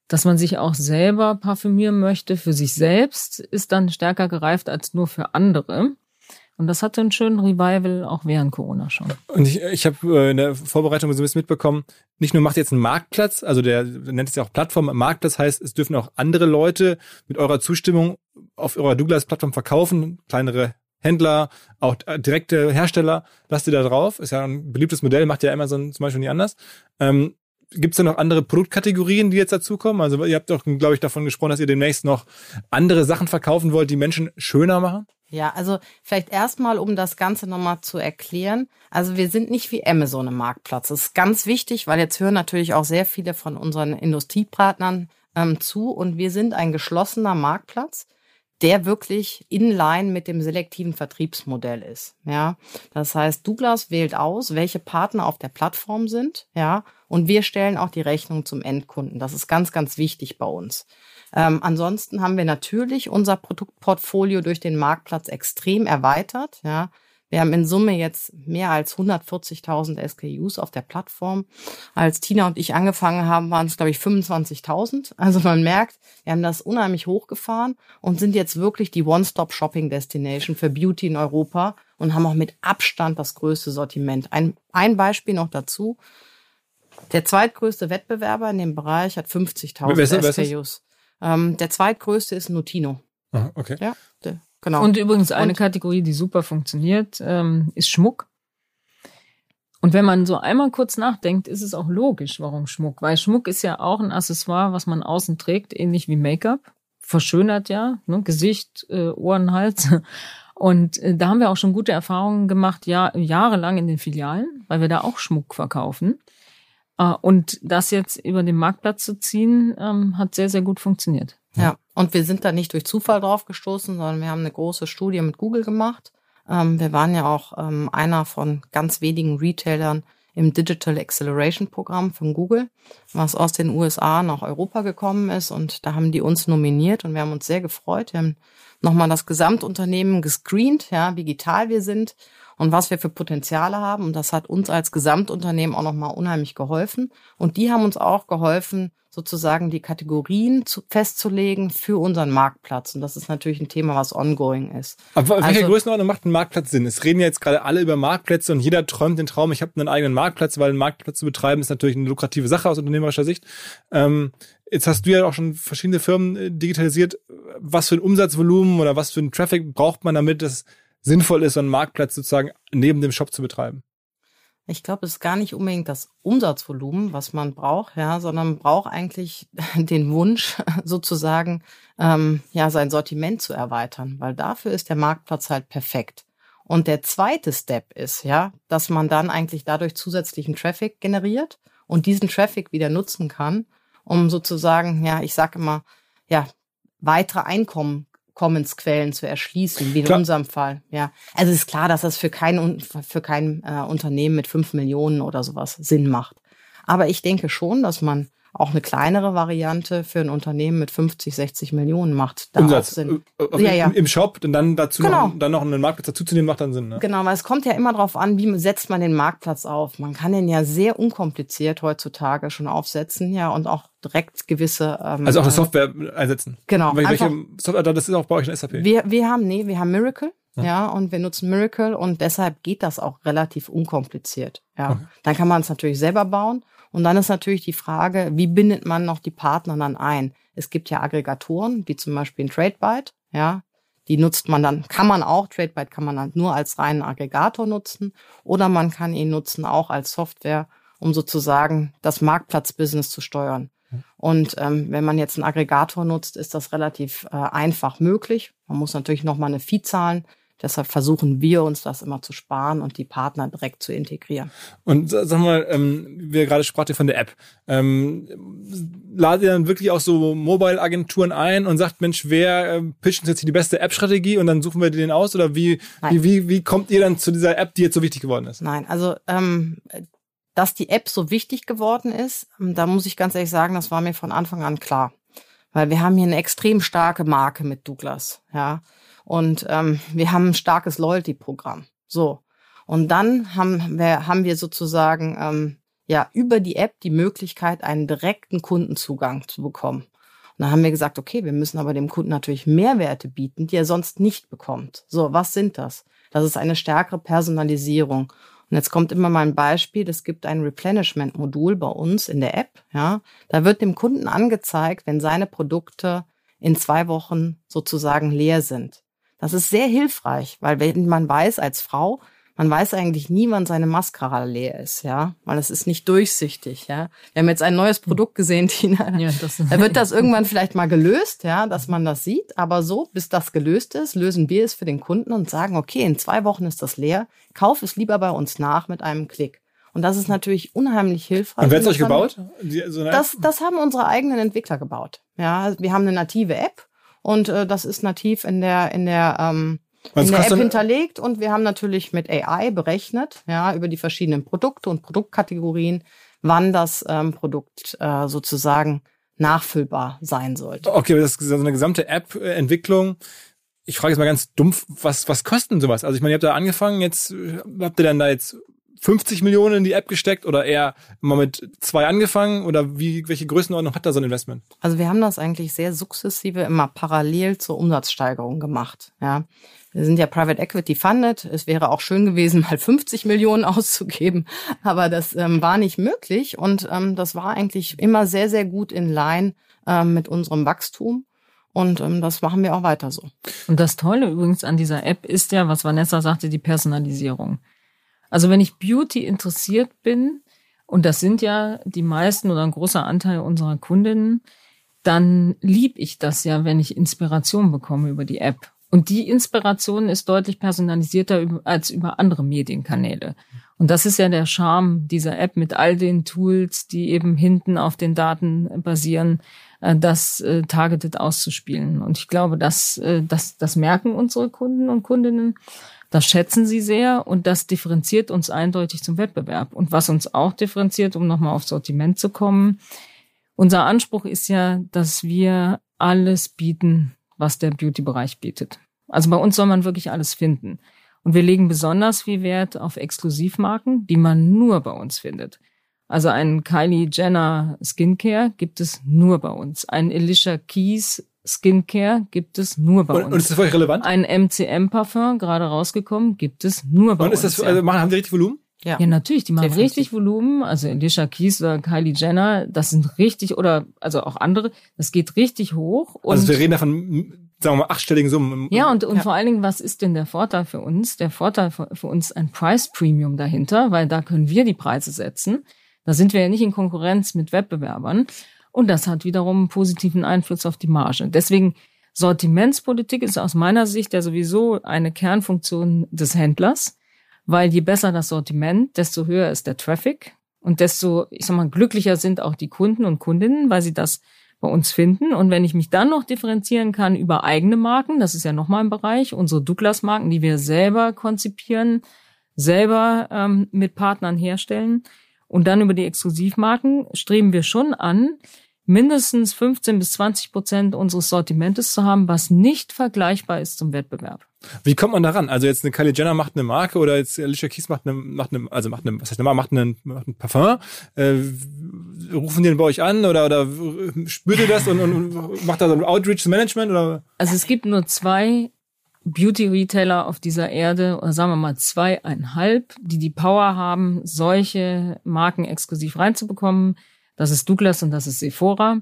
dass man sich auch selber parfümieren möchte für sich selbst, ist dann stärker gereift als nur für andere. Und das hatte einen schönen Revival auch während Corona schon. Und ich, ich habe äh, in der Vorbereitung so ein bisschen mitbekommen, nicht nur macht jetzt einen Marktplatz, also der, nennt es ja auch Plattform. Marktplatz heißt, es dürfen auch andere Leute mit eurer Zustimmung auf eurer Douglas-Plattform verkaufen, kleinere Händler, auch direkte Hersteller, lasst ihr da drauf. Ist ja ein beliebtes Modell, macht ja Amazon zum Beispiel nie anders. Ähm, Gibt es da noch andere Produktkategorien, die jetzt dazukommen? Also ihr habt doch, glaube ich, davon gesprochen, dass ihr demnächst noch andere Sachen verkaufen wollt, die Menschen schöner machen? Ja, also vielleicht erstmal, um das Ganze nochmal zu erklären. Also wir sind nicht wie Amazon im Marktplatz. Das ist ganz wichtig, weil jetzt hören natürlich auch sehr viele von unseren Industriepartnern ähm, zu und wir sind ein geschlossener Marktplatz der wirklich in line mit dem selektiven Vertriebsmodell ist. Ja, das heißt, Douglas wählt aus, welche Partner auf der Plattform sind. Ja, und wir stellen auch die Rechnung zum Endkunden. Das ist ganz, ganz wichtig bei uns. Ähm, ansonsten haben wir natürlich unser Produktportfolio durch den Marktplatz extrem erweitert. Ja, wir haben in Summe jetzt mehr als 140.000 SKUs auf der Plattform. Als Tina und ich angefangen haben, waren es, glaube ich, 25.000. Also man merkt, wir haben das unheimlich hochgefahren und sind jetzt wirklich die One-Stop-Shopping-Destination für Beauty in Europa und haben auch mit Abstand das größte Sortiment. Ein, ein Beispiel noch dazu. Der zweitgrößte Wettbewerber in dem Bereich hat 50.000 SKUs. Ähm, der zweitgrößte ist Nutino. Aha, okay. Ja, der, genau. Und übrigens eine Und? Kategorie, die super funktioniert, ähm, ist Schmuck. Und wenn man so einmal kurz nachdenkt, ist es auch logisch, warum Schmuck. Weil Schmuck ist ja auch ein Accessoire, was man außen trägt, ähnlich wie Make-up. Verschönert ja, ne? Gesicht, äh, Ohren, Hals. Und äh, da haben wir auch schon gute Erfahrungen gemacht, ja, jahrelang in den Filialen, weil wir da auch Schmuck verkaufen. Äh, und das jetzt über den Marktplatz zu ziehen, ähm, hat sehr, sehr gut funktioniert. Ja, und wir sind da nicht durch Zufall drauf gestoßen, sondern wir haben eine große Studie mit Google gemacht. Ähm, wir waren ja auch ähm, einer von ganz wenigen Retailern im Digital Acceleration Programm von Google, was aus den USA nach Europa gekommen ist. Und da haben die uns nominiert und wir haben uns sehr gefreut. Wir haben nochmal das Gesamtunternehmen gescreent, ja, wie digital wir sind und was wir für Potenziale haben. Und das hat uns als Gesamtunternehmen auch nochmal unheimlich geholfen. Und die haben uns auch geholfen, sozusagen die Kategorien zu, festzulegen für unseren Marktplatz. Und das ist natürlich ein Thema, was ongoing ist. Aber welche also, Größenordnung macht ein Marktplatz Sinn? Es reden ja jetzt gerade alle über Marktplätze und jeder träumt den Traum, ich habe einen eigenen Marktplatz, weil einen Marktplatz zu betreiben ist natürlich eine lukrative Sache aus unternehmerischer Sicht. Ähm, jetzt hast du ja auch schon verschiedene Firmen äh, digitalisiert. Was für ein Umsatzvolumen oder was für ein Traffic braucht man, damit es sinnvoll ist, einen Marktplatz sozusagen neben dem Shop zu betreiben? Ich glaube, es ist gar nicht unbedingt das Umsatzvolumen, was man braucht, ja, sondern man braucht eigentlich den Wunsch, sozusagen, ähm, ja, sein Sortiment zu erweitern, weil dafür ist der Marktplatz halt perfekt. Und der zweite Step ist, ja, dass man dann eigentlich dadurch zusätzlichen Traffic generiert und diesen Traffic wieder nutzen kann, um sozusagen, ja, ich sage immer, ja, weitere Einkommensquellen zu erschließen, wie in klar. unserem Fall. Ja, also ist klar, dass das für kein für kein äh, Unternehmen mit fünf Millionen oder sowas Sinn macht. Aber ich denke schon, dass man auch eine kleinere Variante für ein Unternehmen mit 50, 60 Millionen macht. Da Umsatz Sinn. Äh, äh, ja, ja. im Shop und dann dazu genau. noch, dann noch einen Marktplatz dazu zu nehmen, macht dann Sinn. Ne? Genau, weil es kommt ja immer darauf an, wie setzt man den Marktplatz auf. Man kann den ja sehr unkompliziert heutzutage schon aufsetzen, ja, und auch direkt gewisse. Ähm, also auch eine Software einsetzen. Genau. Welche, welche Software, das ist auch bei euch in SAP. Wir, wir haben, nee, wir haben Miracle. Ja. ja, und wir nutzen Miracle und deshalb geht das auch relativ unkompliziert. Ja, okay. dann kann man es natürlich selber bauen und dann ist natürlich die Frage, wie bindet man noch die Partner dann ein? Es gibt ja Aggregatoren, wie zum Beispiel ein TradeByte, ja. Die nutzt man dann, kann man auch, TradeByte kann man dann nur als reinen Aggregator nutzen oder man kann ihn nutzen auch als Software, um sozusagen das Marktplatzbusiness zu steuern. Und ähm, wenn man jetzt einen Aggregator nutzt, ist das relativ äh, einfach möglich. Man muss natürlich nochmal eine Fee zahlen. Deshalb versuchen wir uns das immer zu sparen und die Partner direkt zu integrieren. Und sag mal, ähm, wir gerade sprach von der App. Ähm, ladet ihr dann wirklich auch so Mobile-Agenturen ein und sagt, Mensch, wer äh, pitcht uns jetzt hier die beste App-Strategie und dann suchen wir den aus? Oder wie, wie, wie, wie kommt ihr dann zu dieser App, die jetzt so wichtig geworden ist? Nein, also ähm, dass die App so wichtig geworden ist, ähm, da muss ich ganz ehrlich sagen, das war mir von Anfang an klar. Weil wir haben hier eine extrem starke Marke mit Douglas, ja. Und ähm, wir haben ein starkes Loyalty-Programm. So. Und dann haben wir, haben wir sozusagen ähm, ja über die App die Möglichkeit, einen direkten Kundenzugang zu bekommen. Und dann haben wir gesagt, okay, wir müssen aber dem Kunden natürlich Mehrwerte bieten, die er sonst nicht bekommt. So, was sind das? Das ist eine stärkere Personalisierung. Und jetzt kommt immer mal ein Beispiel, es gibt ein Replenishment-Modul bei uns in der App, ja. Da wird dem Kunden angezeigt, wenn seine Produkte in zwei Wochen sozusagen leer sind. Das ist sehr hilfreich, weil wenn man weiß als Frau, man weiß eigentlich nie, wann seine Mascara leer ist, ja, weil es ist nicht durchsichtig, ja. Wir haben jetzt ein neues Produkt gesehen, Tina. Ja, das da wird das irgendwann vielleicht mal gelöst, ja, dass man das sieht, aber so, bis das gelöst ist, lösen wir es für den Kunden und sagen, okay, in zwei Wochen ist das leer, kauf es lieber bei uns nach mit einem Klick. Und das ist natürlich unheimlich hilfreich. Und wer hat euch gebaut? das, das haben unsere eigenen Entwickler gebaut. Ja, wir haben eine native App und äh, das ist nativ in der in der ähm, in der App hinterlegt und wir haben natürlich mit AI berechnet, ja, über die verschiedenen Produkte und Produktkategorien, wann das ähm, Produkt äh, sozusagen nachfüllbar sein sollte. Okay, das ist so eine gesamte App-Entwicklung. Ich frage jetzt mal ganz dumpf, was, was kostet denn sowas? Also ich meine, ihr habt da angefangen, jetzt habt ihr dann da jetzt 50 Millionen in die App gesteckt oder eher mal mit zwei angefangen oder wie, welche Größenordnung hat da so ein Investment? Also wir haben das eigentlich sehr sukzessive immer parallel zur Umsatzsteigerung gemacht. Ja. Wir sind ja Private Equity funded. Es wäre auch schön gewesen, mal 50 Millionen auszugeben, aber das ähm, war nicht möglich und ähm, das war eigentlich immer sehr, sehr gut in Line ähm, mit unserem Wachstum. Und ähm, das machen wir auch weiter so. Und das Tolle übrigens an dieser App ist ja, was Vanessa sagte, die Personalisierung. Also wenn ich Beauty interessiert bin, und das sind ja die meisten oder ein großer Anteil unserer Kundinnen, dann lieb ich das ja, wenn ich Inspiration bekomme über die App. Und die Inspiration ist deutlich personalisierter als über andere Medienkanäle. Und das ist ja der Charme dieser App mit all den Tools, die eben hinten auf den Daten basieren, äh, das äh, targeted auszuspielen. Und ich glaube, das, äh, das, das merken unsere Kunden und Kundinnen. Das schätzen sie sehr und das differenziert uns eindeutig zum Wettbewerb. Und was uns auch differenziert, um nochmal aufs Sortiment zu kommen, unser Anspruch ist ja, dass wir alles bieten, was der Beauty-Bereich bietet. Also bei uns soll man wirklich alles finden. Und wir legen besonders viel Wert auf Exklusivmarken, die man nur bei uns findet. Also ein Kylie Jenner Skincare gibt es nur bei uns. Ein Alicia Keys Skincare gibt es nur bei und, uns. Und ist das für euch relevant? Ein MCM-Parfum, gerade rausgekommen, gibt es nur bei und uns. Und ist das, also machen, haben die richtig Volumen? Ja. ja, natürlich, die machen Definitiv. richtig Volumen. Also Alicia Keys oder Kylie Jenner, das sind richtig, oder also auch andere, das geht richtig hoch. Und also wir reden davon, sagen wir mal, achtstelligen Summen. Ja, und, und ja. vor allen Dingen, was ist denn der Vorteil für uns? Der Vorteil für, für uns ein Price Premium dahinter, weil da können wir die Preise setzen. Da sind wir ja nicht in Konkurrenz mit Wettbewerbern. Und das hat wiederum einen positiven Einfluss auf die Marge. Deswegen Sortimentspolitik ist aus meiner Sicht ja sowieso eine Kernfunktion des Händlers, weil je besser das Sortiment, desto höher ist der Traffic und desto, ich sag mal, glücklicher sind auch die Kunden und Kundinnen, weil sie das bei uns finden. Und wenn ich mich dann noch differenzieren kann über eigene Marken, das ist ja nochmal ein Bereich, unsere Douglas-Marken, die wir selber konzipieren, selber ähm, mit Partnern herstellen und dann über die Exklusivmarken streben wir schon an, mindestens 15 bis 20 Prozent unseres Sortimentes zu haben, was nicht vergleichbar ist zum Wettbewerb. Wie kommt man daran? Also jetzt eine Kylie Jenner macht eine Marke oder jetzt Alicia Keys macht eine, macht eine, also macht eine, was heißt eine, macht einen, macht ein Parfum. Äh, rufen die den bei euch an oder, oder spürt ihr das und, und macht da so ein Outreach Management oder? Also es gibt nur zwei Beauty-Retailer auf dieser Erde, oder sagen wir mal zweieinhalb, die die Power haben, solche Marken exklusiv reinzubekommen. Das ist Douglas und das ist Sephora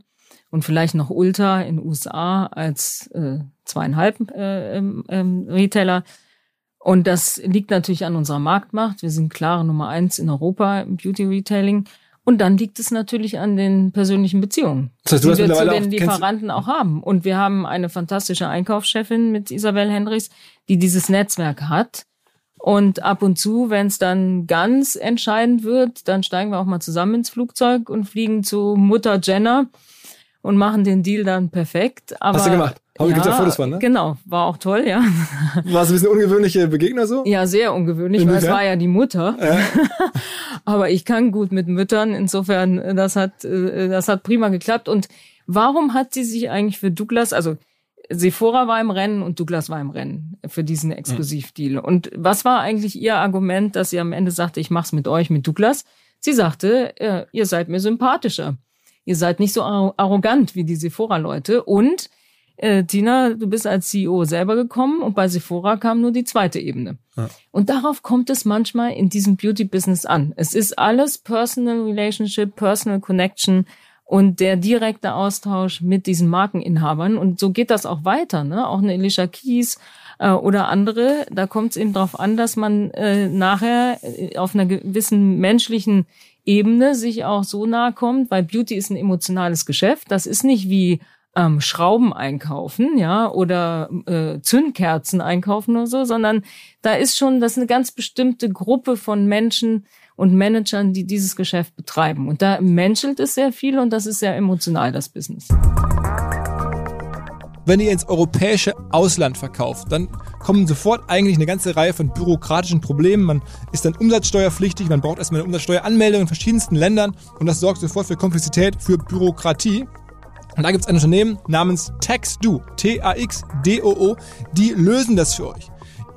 und vielleicht noch Ulta in USA als äh, zweieinhalb äh, ähm, Retailer. Und das liegt natürlich an unserer Marktmacht. Wir sind klare Nummer eins in Europa im Beauty Retailing. Und dann liegt es natürlich an den persönlichen Beziehungen, das heißt, die wir zu den auch, Lieferanten auch haben. Und wir haben eine fantastische Einkaufschefin mit Isabel Hendricks, die dieses Netzwerk hat und ab und zu, wenn es dann ganz entscheidend wird, dann steigen wir auch mal zusammen ins Flugzeug und fliegen zu Mutter Jenner und machen den Deal dann perfekt. Aber, Hast du gemacht? Haben ja, ja Fotos von, ne? Genau, war auch toll, ja. War es ein bisschen ungewöhnliche Begegner so? Ja, sehr ungewöhnlich, weil es war ja die Mutter. Ja. Aber ich kann gut mit Müttern, insofern, das hat, äh, das hat prima geklappt. Und warum hat sie sich eigentlich für Douglas, also Sephora war im Rennen und Douglas war im Rennen für diesen Exklusivdeal. Und was war eigentlich ihr Argument, dass sie am Ende sagte, ich mach's mit euch, mit Douglas? Sie sagte, äh, ihr seid mir sympathischer. Ihr seid nicht so arrogant wie die Sephora-Leute. Und äh, Tina, du bist als CEO selber gekommen und bei Sephora kam nur die zweite Ebene. Ja. Und darauf kommt es manchmal in diesem Beauty-Business an. Es ist alles Personal Relationship, Personal Connection und der direkte Austausch mit diesen Markeninhabern. Und so geht das auch weiter. Ne? Auch eine Alicia Keys äh, oder andere, da kommt es eben darauf an, dass man äh, nachher äh, auf einer gewissen menschlichen Ebene sich auch so nahe kommt, weil Beauty ist ein emotionales Geschäft. Das ist nicht wie ähm, Schrauben einkaufen, ja, oder äh, Zündkerzen einkaufen oder so, sondern da ist schon, das ist eine ganz bestimmte Gruppe von Menschen, und Managern, die dieses Geschäft betreiben. Und da menschelt es sehr viel und das ist sehr emotional, das Business. Wenn ihr ins europäische Ausland verkauft, dann kommen sofort eigentlich eine ganze Reihe von bürokratischen Problemen. Man ist dann umsatzsteuerpflichtig, man braucht erstmal eine Umsatzsteueranmeldung in verschiedensten Ländern und das sorgt sofort für Komplexität, für Bürokratie. Und da gibt es ein Unternehmen namens TaxDo, T-A-X-D-O-O, die lösen das für euch.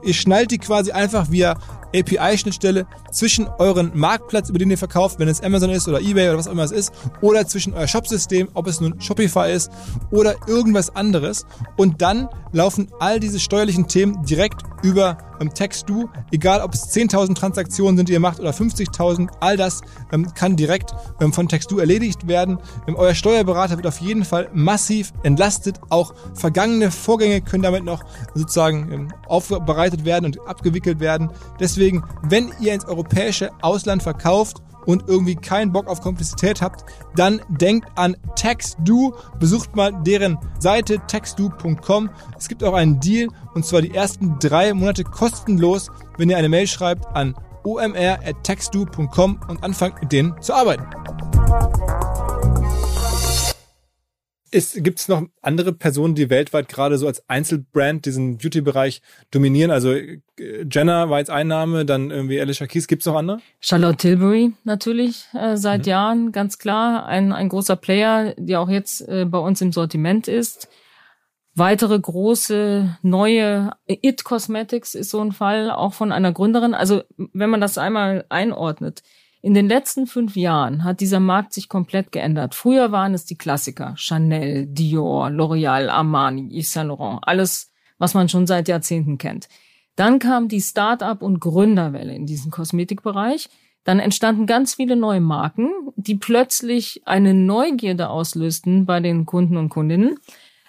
Ihr schnallt die quasi einfach via API-Schnittstelle zwischen euren Marktplatz, über den ihr verkauft, wenn es Amazon ist oder eBay oder was auch immer es ist, oder zwischen euer Shopsystem, ob es nun Shopify ist oder irgendwas anderes. Und dann laufen all diese steuerlichen Themen direkt über ähm, Text-Do. Egal, ob es 10.000 Transaktionen sind, die ihr macht oder 50.000, all das ähm, kann direkt ähm, von Text-Do erledigt werden. Ähm, euer Steuerberater wird auf jeden Fall massiv entlastet. Auch vergangene Vorgänge können damit noch sozusagen ähm, aufbereitet werden und abgewickelt werden. Deswegen, wenn ihr ins europäische Ausland verkauft und irgendwie keinen Bock auf Komplexität habt, dann denkt an TaxDo. Besucht mal deren Seite taxdo.com. Es gibt auch einen Deal und zwar die ersten drei Monate kostenlos, wenn ihr eine Mail schreibt an omr.taxdo.com und anfangt mit denen zu arbeiten. Gibt es noch andere Personen, die weltweit gerade so als Einzelbrand diesen Beauty-Bereich dominieren? Also äh, Jenna war jetzt ein Name, dann irgendwie Alicia Keys. Gibt es noch andere? Charlotte Tilbury natürlich äh, seit mhm. Jahren, ganz klar. Ein, ein großer Player, der auch jetzt äh, bei uns im Sortiment ist. Weitere große neue It Cosmetics ist so ein Fall, auch von einer Gründerin. Also wenn man das einmal einordnet, in den letzten fünf Jahren hat dieser Markt sich komplett geändert. Früher waren es die Klassiker. Chanel, Dior, L'Oreal, Armani, Yves Saint Laurent. Alles, was man schon seit Jahrzehnten kennt. Dann kam die Start-up und Gründerwelle in diesem Kosmetikbereich. Dann entstanden ganz viele neue Marken, die plötzlich eine Neugierde auslösten bei den Kunden und Kundinnen.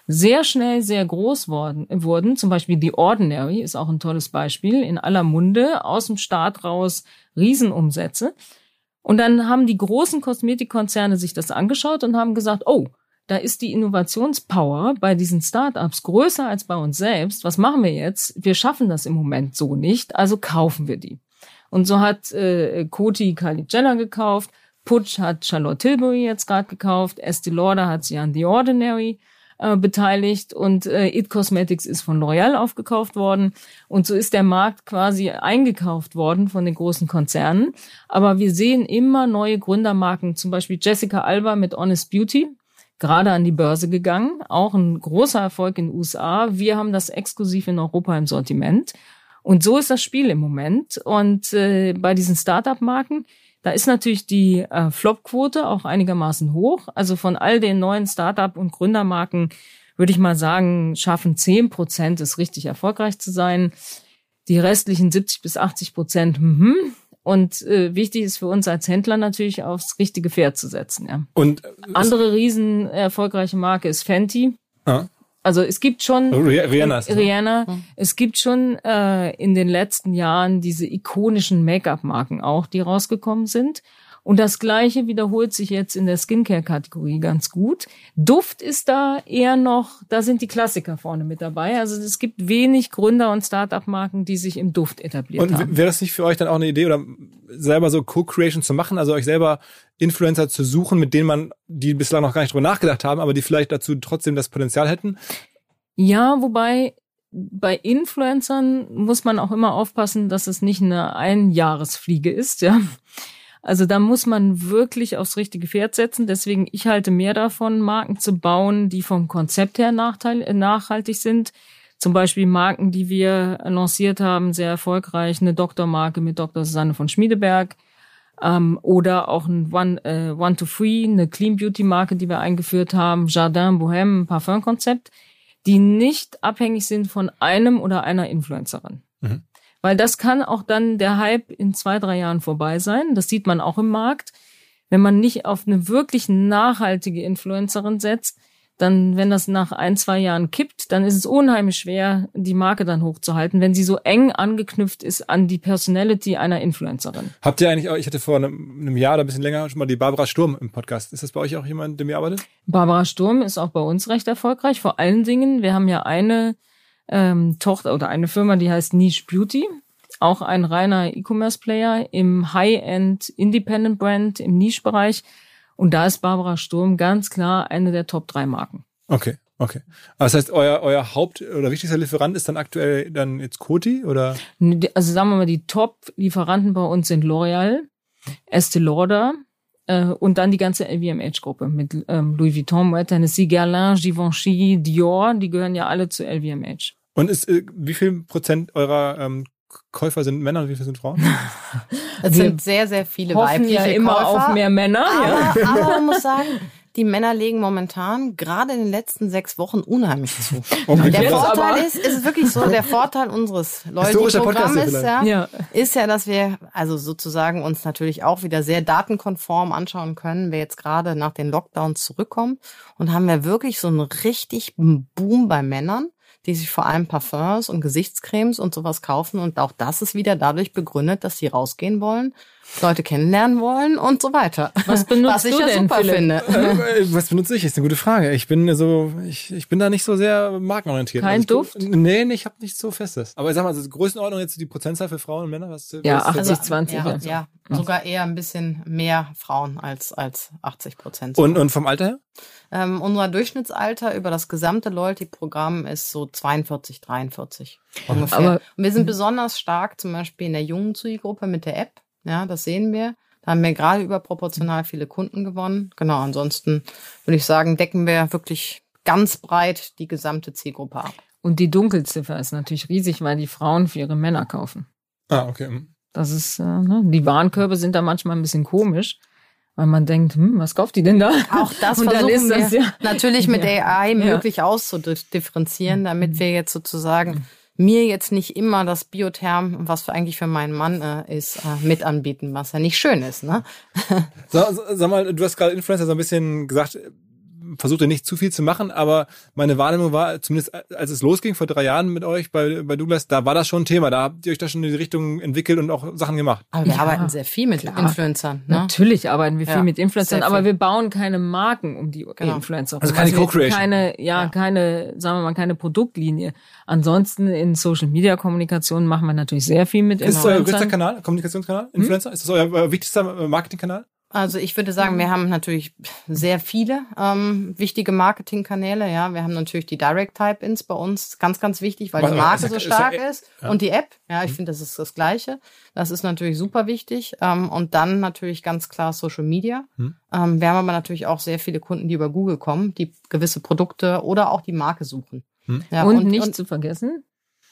Sehr schnell sehr groß worden, wurden. Zum Beispiel The Ordinary ist auch ein tolles Beispiel. In aller Munde, aus dem Start raus, Riesenumsätze. Und dann haben die großen Kosmetikkonzerne sich das angeschaut und haben gesagt, oh, da ist die Innovationspower bei diesen Startups größer als bei uns selbst. Was machen wir jetzt? Wir schaffen das im Moment so nicht, also kaufen wir die. Und so hat äh, Coty Kylie Jenner gekauft, Putsch hat Charlotte Tilbury jetzt gerade gekauft, Estee Lauder hat sie an The Ordinary äh, beteiligt und äh, It Cosmetics ist von L'Oreal aufgekauft worden. Und so ist der Markt quasi eingekauft worden von den großen Konzernen. Aber wir sehen immer neue Gründermarken, zum Beispiel Jessica Alba mit Honest Beauty, gerade an die Börse gegangen. Auch ein großer Erfolg in den USA. Wir haben das exklusiv in Europa im Sortiment. Und so ist das Spiel im Moment. Und äh, bei diesen Startup-Marken, da ist natürlich die äh, Flop-Quote auch einigermaßen hoch. Also von all den neuen Startup- und Gründermarken würde ich mal sagen, schaffen 10 Prozent es richtig erfolgreich zu sein. Die restlichen 70 bis 80 Prozent, mhm. Und äh, wichtig ist für uns als Händler natürlich aufs richtige Pferd zu setzen. Ja. Und andere riesen erfolgreiche Marke ist Fenty. Ah. Also es gibt schon Rihanna, ist das, ne? Rihanna es gibt schon äh, in den letzten Jahren diese ikonischen Make-up-Marken auch, die rausgekommen sind. Und das Gleiche wiederholt sich jetzt in der Skincare-Kategorie ganz gut. Duft ist da eher noch, da sind die Klassiker vorne mit dabei. Also es gibt wenig Gründer und Start-up-Marken, die sich im Duft etabliert Und haben. wäre das nicht für euch dann auch eine Idee oder selber so Co-Creation zu machen, also euch selber Influencer zu suchen, mit denen man, die bislang noch gar nicht drüber nachgedacht haben, aber die vielleicht dazu trotzdem das Potenzial hätten? Ja, wobei bei Influencern muss man auch immer aufpassen, dass es nicht eine Einjahresfliege ist, ja. Also da muss man wirklich aufs richtige Pferd setzen. Deswegen, ich halte mehr davon, Marken zu bauen, die vom Konzept her äh, nachhaltig sind. Zum Beispiel Marken, die wir lanciert haben, sehr erfolgreich, eine Doktormarke mit Dr. Susanne von Schmiedeberg ähm, oder auch ein One, äh, One to Free, eine Clean Beauty Marke, die wir eingeführt haben, Jardin Bohème, ein Parfumkonzept, die nicht abhängig sind von einem oder einer Influencerin. Mhm. Weil das kann auch dann der Hype in zwei, drei Jahren vorbei sein. Das sieht man auch im Markt. Wenn man nicht auf eine wirklich nachhaltige Influencerin setzt, dann, wenn das nach ein, zwei Jahren kippt, dann ist es unheimlich schwer, die Marke dann hochzuhalten, wenn sie so eng angeknüpft ist an die Personality einer Influencerin. Habt ihr eigentlich auch, ich hatte vor einem, einem Jahr oder ein bisschen länger schon mal die Barbara Sturm im Podcast. Ist das bei euch auch jemand, dem ihr arbeitet? Barbara Sturm ist auch bei uns recht erfolgreich. Vor allen Dingen, wir haben ja eine ähm, Tochter oder eine Firma, die heißt Niche Beauty. Auch ein reiner E-Commerce-Player im High-End Independent Brand im Niche-Bereich. Und da ist Barbara Sturm ganz klar eine der Top drei Marken. Okay, okay. Aber das heißt, euer, euer Haupt- oder wichtigster Lieferant ist dann aktuell dann jetzt Coty oder? Also sagen wir mal, die Top-Lieferanten bei uns sind L'Oreal, Estee Lauder äh, und dann die ganze LVMH-Gruppe mit ähm, Louis Vuitton, Moet Hennessy, Guerlain, Givenchy, Dior, die gehören ja alle zu LVMH. Und ist, äh, wie viel Prozent eurer ähm, Käufer sind Männer und wie viel sind Frauen? Es Wir sind sehr, sehr viele Hoffen weibliche ja immer Käufer. auf mehr Männer. ja. Aber, aber man muss sagen, die Männer legen momentan gerade in den letzten sechs Wochen unheimlich zu. Okay. Der Jetzt Vorteil aber- ist, ist wirklich so, der Vorteil unseres Loyalty-Programms ist ja, Ja. ist ja, dass wir also sozusagen uns natürlich auch wieder sehr datenkonform anschauen können, wer jetzt gerade nach den Lockdowns zurückkommt. Und haben wir wirklich so einen richtig Boom bei Männern, die sich vor allem Parfums und Gesichtscremes und sowas kaufen. Und auch das ist wieder dadurch begründet, dass sie rausgehen wollen, Leute kennenlernen wollen und so weiter. Was benutzt Was ich du ja denn, super Philipp? finde. Äh, Was benutze ich? Ist eine gute Frage. Ich bin so, ich, ich bin da nicht so sehr markenorientiert. Kein ich, Duft? Nee, nee, ich habe nichts so Festes. Aber sag mal, also Größenordnung jetzt die Prozentzahl für Frauen und Männer? Was, Ja, was 80, 20. Ja, also. ja, sogar eher ein bisschen mehr Frauen als, als 80 Prozent. Und, und vom Alter her? Ähm, unser Durchschnittsalter über das gesamte Loyalty-Programm ist so 42, 43 ungefähr. Aber- und wir sind besonders stark zum Beispiel in der jungen Zielgruppe mit der App. Ja, das sehen wir. Da haben wir gerade überproportional viele Kunden gewonnen. Genau, ansonsten würde ich sagen, decken wir wirklich ganz breit die gesamte Zielgruppe ab. Und die Dunkelziffer ist natürlich riesig, weil die Frauen für ihre Männer kaufen. Ah, okay. hm. Das ist, äh, ne? die Warenkörbe sind da manchmal ein bisschen komisch, weil man denkt, hm, was kauft die denn da? Auch das Und versuchen ist das wir ja- natürlich mit Ja. AI Ja. möglich auszudifferenzieren, damit wir jetzt sozusagen mir jetzt nicht immer das Biotherm, was für eigentlich für meinen Mann äh, ist, äh, mit anbieten, was ja nicht schön ist. Ne? Sag, sag mal, du hast gerade Influencer so ein bisschen gesagt. Versuchte nicht zu viel zu machen, aber meine Wahrnehmung war, zumindest als es losging vor drei Jahren mit euch bei, bei Douglas, da war das schon ein Thema. Da habt ihr euch da schon in die Richtung entwickelt und auch Sachen gemacht. Aber wir Ja, arbeiten sehr viel mit klar. Influencern. Ne? Natürlich arbeiten wir viel Ja, mit Influencern, sehr aber viel. wir bauen keine Marken um die Genau. Influencer. Also keine wir- Co-Creation. Keine, ja, Ja. keine, sagen wir mal, keine Produktlinie. Ansonsten in Social Media Kommunikation machen wir natürlich sehr viel mit Ist das euer größter Influencern. Kanal, Kommunikationskanal, Influencer? Ist das euer wichtigster Marketingkanal? Also ich würde sagen, wir haben natürlich sehr viele ähm, wichtige Marketingkanäle. Ja, wir haben natürlich die Direct Type-ins bei uns, ganz, ganz wichtig, weil Was- die Marke so ist ja- stark ja- ist und die App. Ja, ich finde, das ist das Gleiche. Das ist natürlich super wichtig. Ähm, und dann natürlich ganz klar Social Media. Hm. Ähm, wir haben aber natürlich auch sehr viele Kunden, die über Google kommen, die gewisse Produkte oder auch die Marke suchen. Ja, und, nicht zu vergessen,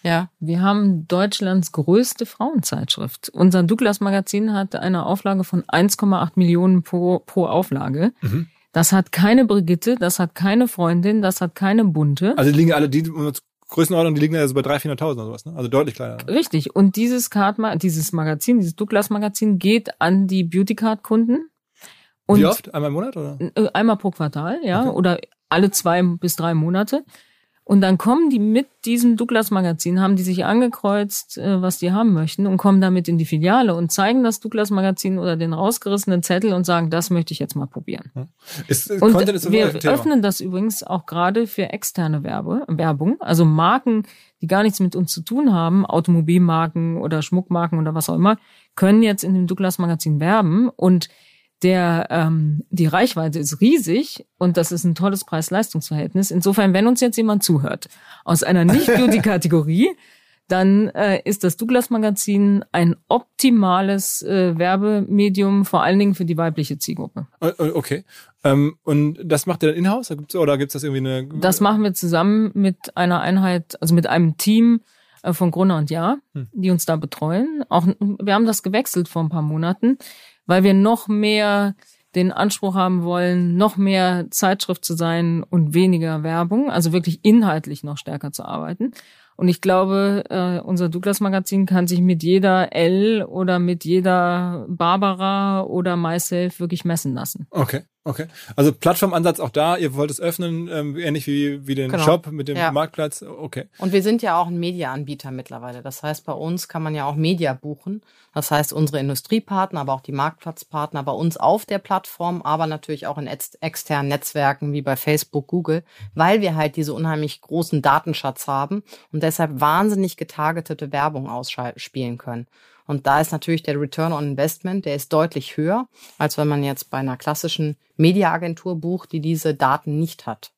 ja, wir haben Deutschlands größte Frauenzeitschrift. Unser Douglas Magazin hat eine Auflage von 1,8 Millionen pro, pro Auflage. Mhm. Das hat keine Brigitte, das hat keine Freundin, das hat keine Bunte. Also die liegen alle, die Größenordnung, die liegen also bei 300.000, 400.000 oder sowas, ne? Also deutlich kleiner. Richtig. Und dieses Card, dieses Magazin, dieses Douglas Magazin geht an die Beauty Card Kunden. Und Wie oft? Einmal im Monat oder? äh, Einmal pro Quartal, ja, Okay. oder alle zwei bis drei Monate. Und dann kommen die mit diesem Douglas Magazin, haben die sich angekreuzt, äh, was die haben möchten und kommen damit in die Filiale und zeigen das Douglas Magazin oder den rausgerissenen Zettel und sagen, das möchte ich jetzt mal probieren. Ist, äh, Und wir öffnen das übrigens auch gerade für externe Werbe, Werbung, also Marken, die gar nichts mit uns zu tun haben, Automobilmarken oder Schmuckmarken oder was auch immer, können jetzt in dem Douglas Magazin werben und der ähm, die Reichweite ist riesig und das ist ein tolles Preis-Leistungs-Verhältnis. Insofern, wenn uns jetzt jemand zuhört aus einer Nicht-Beauty-Kategorie, dann äh, ist das Douglas Magazin ein optimales äh, Werbemedium, vor allen Dingen für die weibliche Zielgruppe. Äh, äh, Okay. Ähm, und das macht ihr dann in-house? Oder gibt's das irgendwie eine... Das machen wir zusammen mit einer Einheit, also mit einem Team äh, von Gruner und Jahr, die uns da betreuen. Auch wir haben das gewechselt vor ein paar Monaten, weil wir noch mehr den Anspruch haben wollen, noch mehr Zeitschrift zu sein und weniger Werbung, also wirklich inhaltlich noch stärker zu arbeiten. Und ich glaube, äh, unser Douglas Magazin kann sich mit jeder L oder mit jeder Barbara oder Myself wirklich messen lassen. Okay, okay. Also Plattformansatz auch da, ihr wollt es öffnen, ähm, ähnlich wie, wie den Genau. Shop mit dem Ja. Marktplatz. Okay. Und wir sind ja auch ein Media-Anbieter mittlerweile. Das heißt, bei uns kann man ja auch Media buchen. Das heißt, unsere Industriepartner, aber auch die Marktplatzpartner bei uns auf der Plattform, aber natürlich auch in ex externen Netzwerken wie bei Facebook, Google, weil wir halt diese unheimlich großen Datenschatz haben und deshalb wahnsinnig getargetete Werbung ausspielen können. Und da ist natürlich der Return on Investment, der ist deutlich höher, als wenn man jetzt bei einer klassischen Mediaagentur bucht, die diese Daten nicht hat.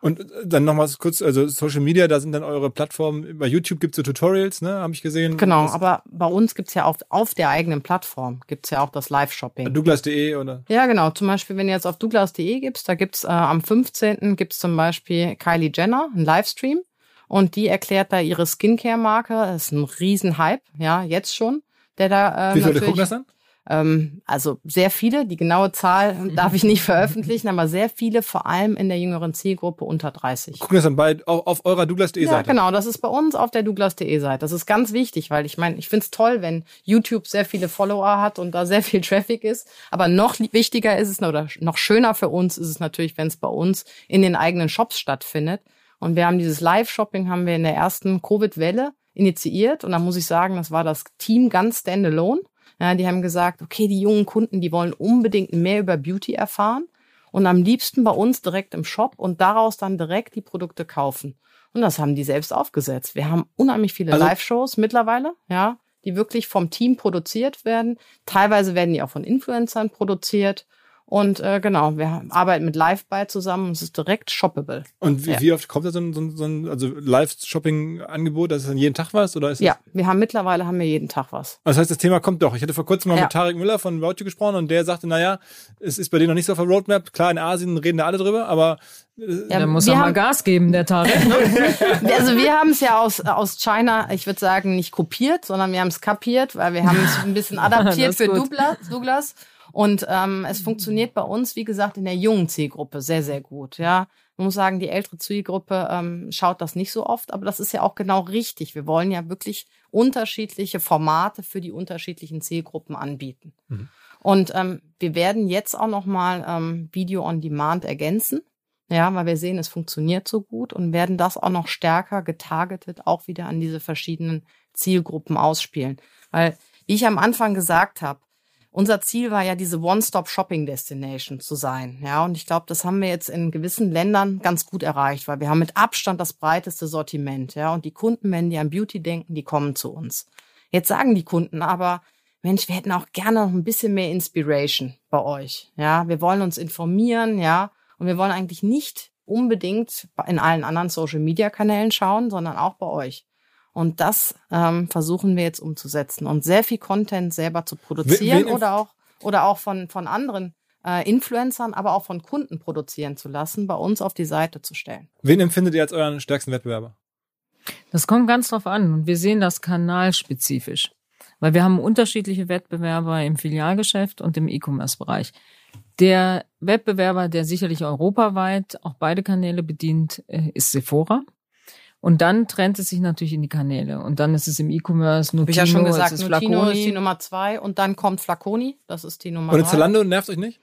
Und äh, dann nochmal kurz, also Social Media, da sind dann eure Plattformen, bei YouTube gibt's so Tutorials, ne, habe ich gesehen. Genau, Das- aber bei uns gibt's ja auf, auf der eigenen Plattform gibt's ja auch das Live-Shopping. Douglas.de oder Ja, genau. Zum Beispiel, wenn du jetzt auf douglas.de gibst, da gibt's äh, am 15. gibt's zum Beispiel Kylie Jenner, einen Livestream. Und die erklärt da ihre Skincare-Marke. Das ist ein Riesenhype, ja, jetzt schon. Der da äh, wie viele natürlich, gucken das ähm, also sehr viele, die genaue Zahl darf ich nicht veröffentlichen, aber sehr viele, vor allem in der jüngeren Zielgruppe unter 30. Gucken das dann bei auf, auf eurer Douglas.de Ja, Seite. genau, das ist bei uns auf der douglas.de Seite. Das ist ganz wichtig, weil ich meine, ich find's toll, wenn YouTube sehr viele Follower hat und da sehr viel Traffic ist. Aber noch wichtiger ist es oder noch schöner für uns ist es natürlich, wenn es bei uns in den eigenen Shops stattfindet. Und wir haben dieses Live-Shopping haben wir in der ersten Covid-Welle initiiert. Und da muss ich sagen, das war das Team ganz standalone. Ja, die haben gesagt, okay, die jungen Kunden, die wollen unbedingt mehr über Beauty erfahren und am liebsten bei uns direkt im Shop und daraus dann direkt die Produkte kaufen. Und das haben die selbst aufgesetzt. Wir haben unheimlich viele Also- Live-Shows mittlerweile, ja, die wirklich vom Team produziert werden. Teilweise werden die auch von Influencern produziert. Und äh, genau, wir arbeiten mit Live-Buy zusammen und es ist direkt shoppable. Und wie, Ja. wie oft kommt da so ein, so ein, so ein also Live-Shopping-Angebot? Das ist dann jeden Tag was? Oder ist Ja, wir haben mittlerweile haben wir jeden Tag was. Das, das heißt, das Thema kommt doch. Ich hatte vor kurzem mal Ja. mit Tarek Müller von Route gesprochen und der sagte, naja, es ist bei denen noch nicht so auf der Roadmap. Klar, in Asien reden da alle drüber, aber Ja, Der muss wir auch mal Gas geben, der Tarek. Also wir haben es ja aus, aus China, ich würde sagen, nicht kopiert, sondern wir haben es kapiert, weil wir haben es ein bisschen adaptiert für. Douglas. Douglas. Und ähm, es funktioniert bei uns, wie gesagt, in der jungen Zielgruppe sehr, sehr gut. Ja, man muss sagen, die ältere Zielgruppe ähm, schaut das nicht so oft, aber das ist ja auch genau richtig. Wir wollen ja wirklich unterschiedliche Formate für die unterschiedlichen Zielgruppen anbieten. Und ähm, wir werden jetzt auch noch mal ähm, Video on Demand ergänzen. Ja, weil wir sehen, es funktioniert so gut und werden das auch noch stärker getargetet auch wieder an diese verschiedenen Zielgruppen ausspielen. Weil, wie ich am Anfang gesagt habe, unser Ziel war ja, diese One-Stop-Shopping-Destination zu sein. Ja, und ich glaube, das haben wir jetzt in gewissen Ländern ganz gut erreicht, weil wir haben mit Abstand das breiteste Sortiment. Ja, und die Kunden, wenn die an Beauty denken, die kommen zu uns. Jetzt sagen die Kunden aber, Mensch, wir hätten auch gerne noch ein bisschen mehr Inspiration bei euch. Ja, wir wollen uns informieren, ja, und wir wollen eigentlich nicht unbedingt in allen anderen Social Media Kanälen schauen, sondern auch bei euch. Und das ähm, versuchen wir jetzt umzusetzen und sehr viel Content selber zu produzieren oder auch oder auch von von anderen äh, Influencern, aber auch von Kunden produzieren zu lassen, bei uns auf die Seite zu stellen. Wen empfindet ihr als euren stärksten Wettbewerber? Das kommt ganz drauf an und wir sehen das kanalspezifisch, weil wir haben unterschiedliche Wettbewerber im Filialgeschäft und im E-Commerce-Bereich. Der Wettbewerber, der sicherlich europaweit auch beide Kanäle bedient, äh, ist Sephora. Und dann trennt es sich natürlich in die Kanäle. Und dann ist es im E-Commerce Nutino, ich ja schon gesagt, es ist Nutino Flaconi. ist die Nummer zwei und dann kommt Flaconi, das ist die Nummer Und drei. Zalando nervt euch nicht?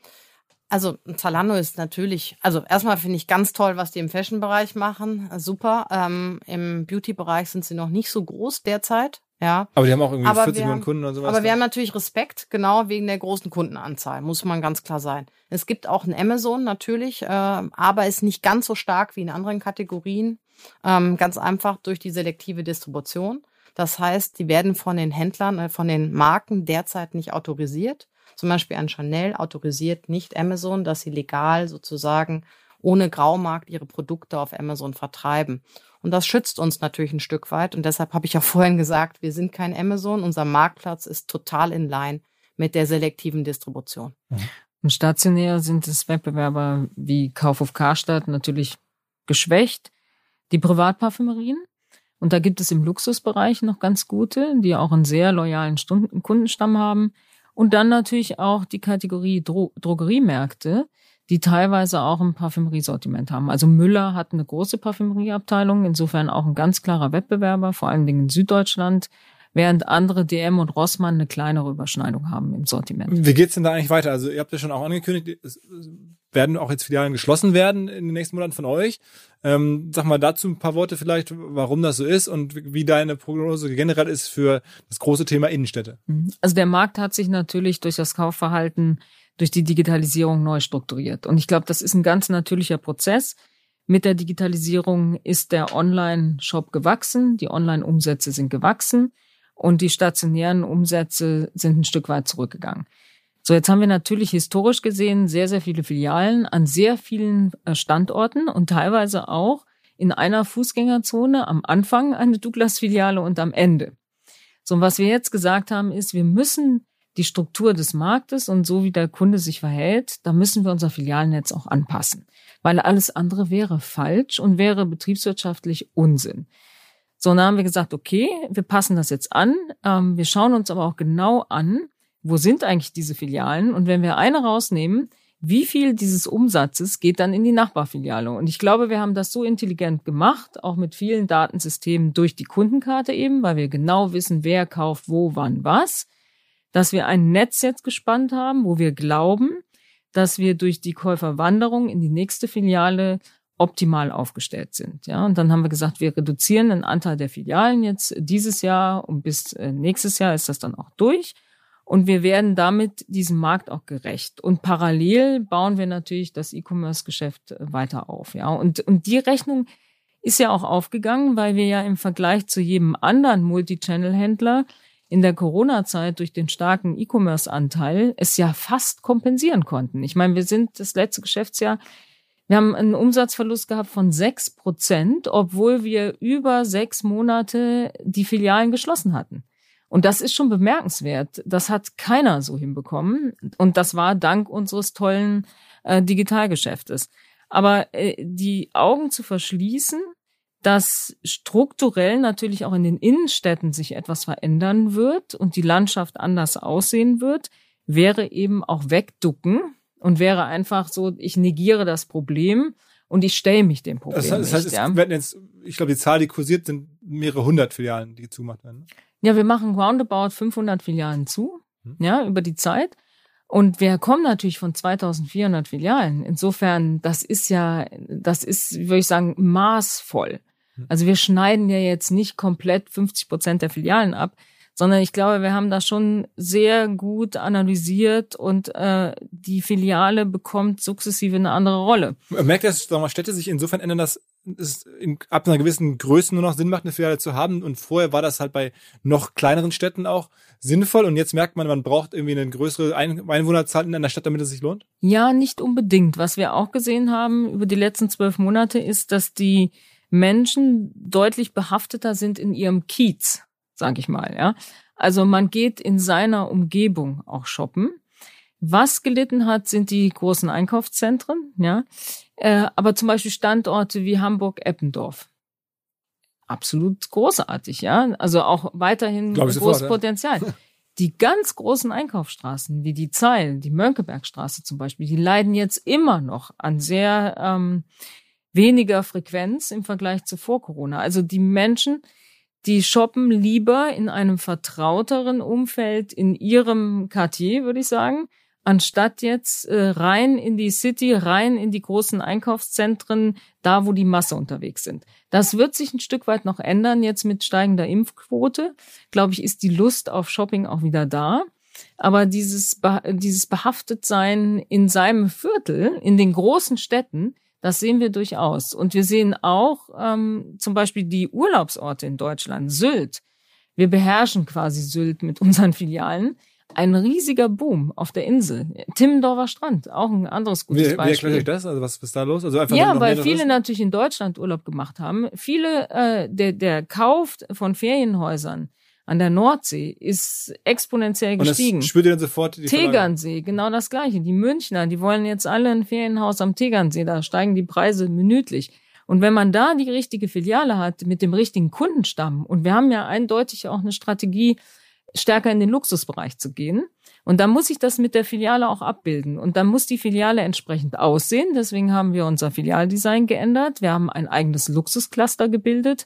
Also Zalando ist natürlich, also erstmal finde ich ganz toll, was die im Fashion-Bereich machen. Super. Ähm, Im Beauty-Bereich sind sie noch nicht so groß derzeit. Ja. Aber die haben auch irgendwie aber 40 Millionen Kunden oder sowas. Aber wir haben natürlich Respekt, genau wegen der großen Kundenanzahl, muss man ganz klar sein. Es gibt auch ein Amazon natürlich, äh, aber ist nicht ganz so stark wie in anderen Kategorien. Ähm, ganz einfach durch die selektive Distribution. Das heißt, die werden von den Händlern, äh, von den Marken derzeit nicht autorisiert. Zum Beispiel ein Chanel autorisiert nicht Amazon, dass sie legal sozusagen ohne Graumarkt ihre Produkte auf Amazon vertreiben. Und das schützt uns natürlich ein Stück weit. Und deshalb habe ich ja vorhin gesagt, wir sind kein Amazon. Unser Marktplatz ist total in line mit der selektiven Distribution. Und stationär sind es Wettbewerber wie Kaufhof Karstadt natürlich geschwächt die Privatparfümerien. Und da gibt es im Luxusbereich noch ganz gute, die auch einen sehr loyalen Stunden Kundenstamm haben. Und dann natürlich auch die Kategorie Dro Drogeriemärkte, die teilweise auch ein Parfümeriesortiment haben. Also Müller hat eine große Parfümerieabteilung, insofern auch ein ganz klarer Wettbewerber, vor allen Dingen in Süddeutschland während andere DM und Rossmann eine kleinere Überschneidung haben im Sortiment. Wie geht's denn da eigentlich weiter? Also ihr habt ja schon auch angekündigt, es werden auch jetzt Filialen geschlossen werden in den nächsten Monaten von euch. Ähm, sag mal dazu ein paar Worte vielleicht, warum das so ist und wie deine Prognose generell ist für das große Thema Innenstädte. Mhm. Also der Markt hat sich natürlich durch das Kaufverhalten, durch die Digitalisierung neu strukturiert. Und ich glaube, das ist ein ganz natürlicher Prozess. Mit der Digitalisierung ist der Online-Shop gewachsen, die Online-Umsätze sind gewachsen und die stationären Umsätze sind ein Stück weit zurückgegangen. So, jetzt haben wir natürlich historisch gesehen sehr, sehr viele Filialen an sehr vielen äh, Standorten und teilweise auch in einer Fußgängerzone am Anfang eine Douglas-Filiale und am Ende. So, und was wir jetzt gesagt haben, ist, wir müssen die Struktur des Marktes und so wie der Kunde sich verhält, da müssen wir unser Filialnetz auch anpassen. Weil alles andere wäre falsch und wäre betriebswirtschaftlich Unsinn. So, dann haben wir gesagt, okay, wir passen das jetzt an. Ähm, wir schauen uns aber auch genau an, wo sind eigentlich diese Filialen? Und wenn wir eine rausnehmen, wie viel dieses Umsatzes geht dann in die Nachbarfiliale? Und ich glaube, wir haben das so intelligent gemacht, auch mit vielen Datensystemen durch die Kundenkarte eben, weil wir genau wissen, wer kauft wo, wann, was, dass wir ein Netz jetzt gespannt haben, wo wir glauben, dass wir durch die Käuferwanderung in die nächste Filiale optimal aufgestellt sind. Ja, und dann haben wir gesagt, wir reduzieren den Anteil der Filialen jetzt dieses Jahr und bis äh, nächstes Jahr ist das dann auch durch. Und wir werden damit diesem Markt auch gerecht. Und parallel bauen wir natürlich das E-Commerce-Geschäft äh, weiter auf. Ja, und, und die Rechnung ist ja auch aufgegangen, weil wir ja im Vergleich zu jedem anderen Multichannel-Händler in der Corona-Zeit durch den starken E-Commerce-Anteil es ja fast kompensieren konnten. Ich meine, wir sind das letzte Geschäftsjahr wir haben einen Umsatzverlust gehabt von sechs Prozent, obwohl wir über sechs Monate die Filialen geschlossen hatten. Und das ist schon bemerkenswert. Das hat keiner so hinbekommen. Und das war dank unseres tollen äh, Digitalgeschäftes. Aber äh, die Augen zu verschließen, dass strukturell natürlich auch in den Innenstädten sich etwas verändern wird und die Landschaft anders aussehen wird, wäre eben auch wegducken und wäre einfach so, ich negiere das Problem und ich stelle mich dem Problem. Das heißt, das heißt nicht, ja. werden jetzt, ich glaube, die Zahl, die kursiert, sind mehrere hundert Filialen, die zugemacht werden. Ja, wir machen roundabout 500 Filialen zu, hm. ja, über die Zeit. Und wir kommen natürlich von 2400 Filialen. Insofern, das ist ja, das ist, würde ich sagen, maßvoll. Also wir schneiden ja jetzt nicht komplett 50 Prozent der Filialen ab, sondern ich glaube, wir haben das schon sehr gut analysiert und äh, die Filiale bekommt sukzessive eine andere Rolle. Merkt ihr, dass sagen wir, Städte sich insofern ändern, dass es in, ab einer gewissen Größe nur noch Sinn macht, eine Filiale zu haben und vorher war das halt bei noch kleineren Städten auch sinnvoll und jetzt merkt man, man braucht irgendwie eine größere Ein Einwohnerzahl in einer Stadt, damit es sich lohnt? Ja, nicht unbedingt. Was wir auch gesehen haben über die letzten zwölf Monate ist, dass die Menschen deutlich behafteter sind in ihrem Kiez sage ich mal. Ja, also man geht in seiner Umgebung auch shoppen. Was gelitten hat, sind die großen Einkaufszentren, ja, äh, aber zum Beispiel Standorte wie Hamburg-Eppendorf. Absolut großartig, ja. Also auch weiterhin großes sofort, Potenzial. Ja. Die ganz großen Einkaufsstraßen, wie die Zeil, die Mönckebergstraße zum Beispiel, die leiden jetzt immer noch an sehr ähm, weniger Frequenz im Vergleich zu vor Corona. Also die Menschen, die shoppen lieber in einem vertrauteren Umfeld in ihrem Quartier, würde ich sagen, anstatt jetzt äh, rein in die City, rein in die großen Einkaufszentren, da wo die Masse unterwegs sind. Das wird sich ein Stück weit noch ändern jetzt mit steigender Impfquote. Glaube ich, ist die Lust auf Shopping auch wieder da. Aber dieses, dieses Behaftetsein in seinem Viertel, in den großen Städten, das sehen wir durchaus. Und wir sehen auch ähm, zum Beispiel die Urlaubsorte in Deutschland, Sylt. Wir beherrschen quasi Sylt mit unseren Filialen. Ein riesiger Boom auf der Insel. Timmendorfer Strand, auch ein anderes gutes wie, Beispiel. Wie erklärt euch das? Also was ist da los? Also einfach ja, weil viele natürlich in Deutschland Urlaub gemacht haben. Viele, äh, der, der Kauf von Ferienhäusern an der Nordsee ist exponentiell gestiegen. Und das spürt ihr dann sofort die Tegernsee, genau das gleiche. Die Münchner, die wollen jetzt alle ein Ferienhaus am Tegernsee, da steigen die Preise minütlich. Und wenn man da die richtige Filiale hat mit dem richtigen Kundenstamm, und wir haben ja eindeutig auch eine Strategie, stärker in den Luxusbereich zu gehen, und da muss ich das mit der Filiale auch abbilden. Und dann muss die Filiale entsprechend aussehen. Deswegen haben wir unser Filialdesign geändert. Wir haben ein eigenes Luxuscluster gebildet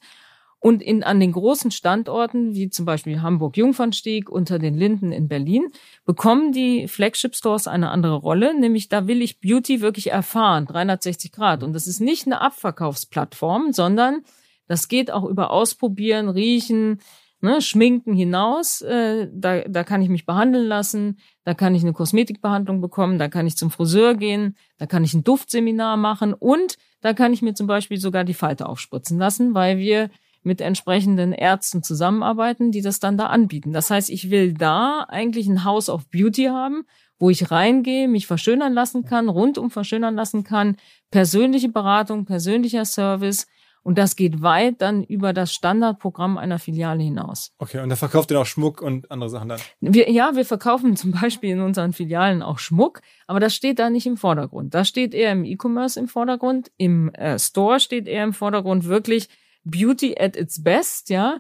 und in, an den großen Standorten, wie zum Beispiel Hamburg-Jungfernstieg unter den Linden in Berlin, bekommen die Flagship-Stores eine andere Rolle, nämlich da will ich Beauty wirklich erfahren, 360 Grad. Und das ist nicht eine Abverkaufsplattform, sondern das geht auch über Ausprobieren, Riechen, ne, Schminken hinaus. Äh, da, da kann ich mich behandeln lassen, da kann ich eine Kosmetikbehandlung bekommen, da kann ich zum Friseur gehen, da kann ich ein Duftseminar machen. Und da kann ich mir zum Beispiel sogar die Falte aufspritzen lassen, weil wir mit entsprechenden Ärzten zusammenarbeiten, die das dann da anbieten. Das heißt, ich will da eigentlich ein House of Beauty haben, wo ich reingehe, mich verschönern lassen kann, rundum verschönern lassen kann, persönliche Beratung, persönlicher Service. Und das geht weit dann über das Standardprogramm einer Filiale hinaus. Okay, und da verkauft ihr auch Schmuck und andere Sachen dann? Wir, ja, wir verkaufen zum Beispiel in unseren Filialen auch Schmuck, aber das steht da nicht im Vordergrund. Das steht eher im E-Commerce im Vordergrund. Im äh, Store steht eher im Vordergrund wirklich Beauty at its best, ja,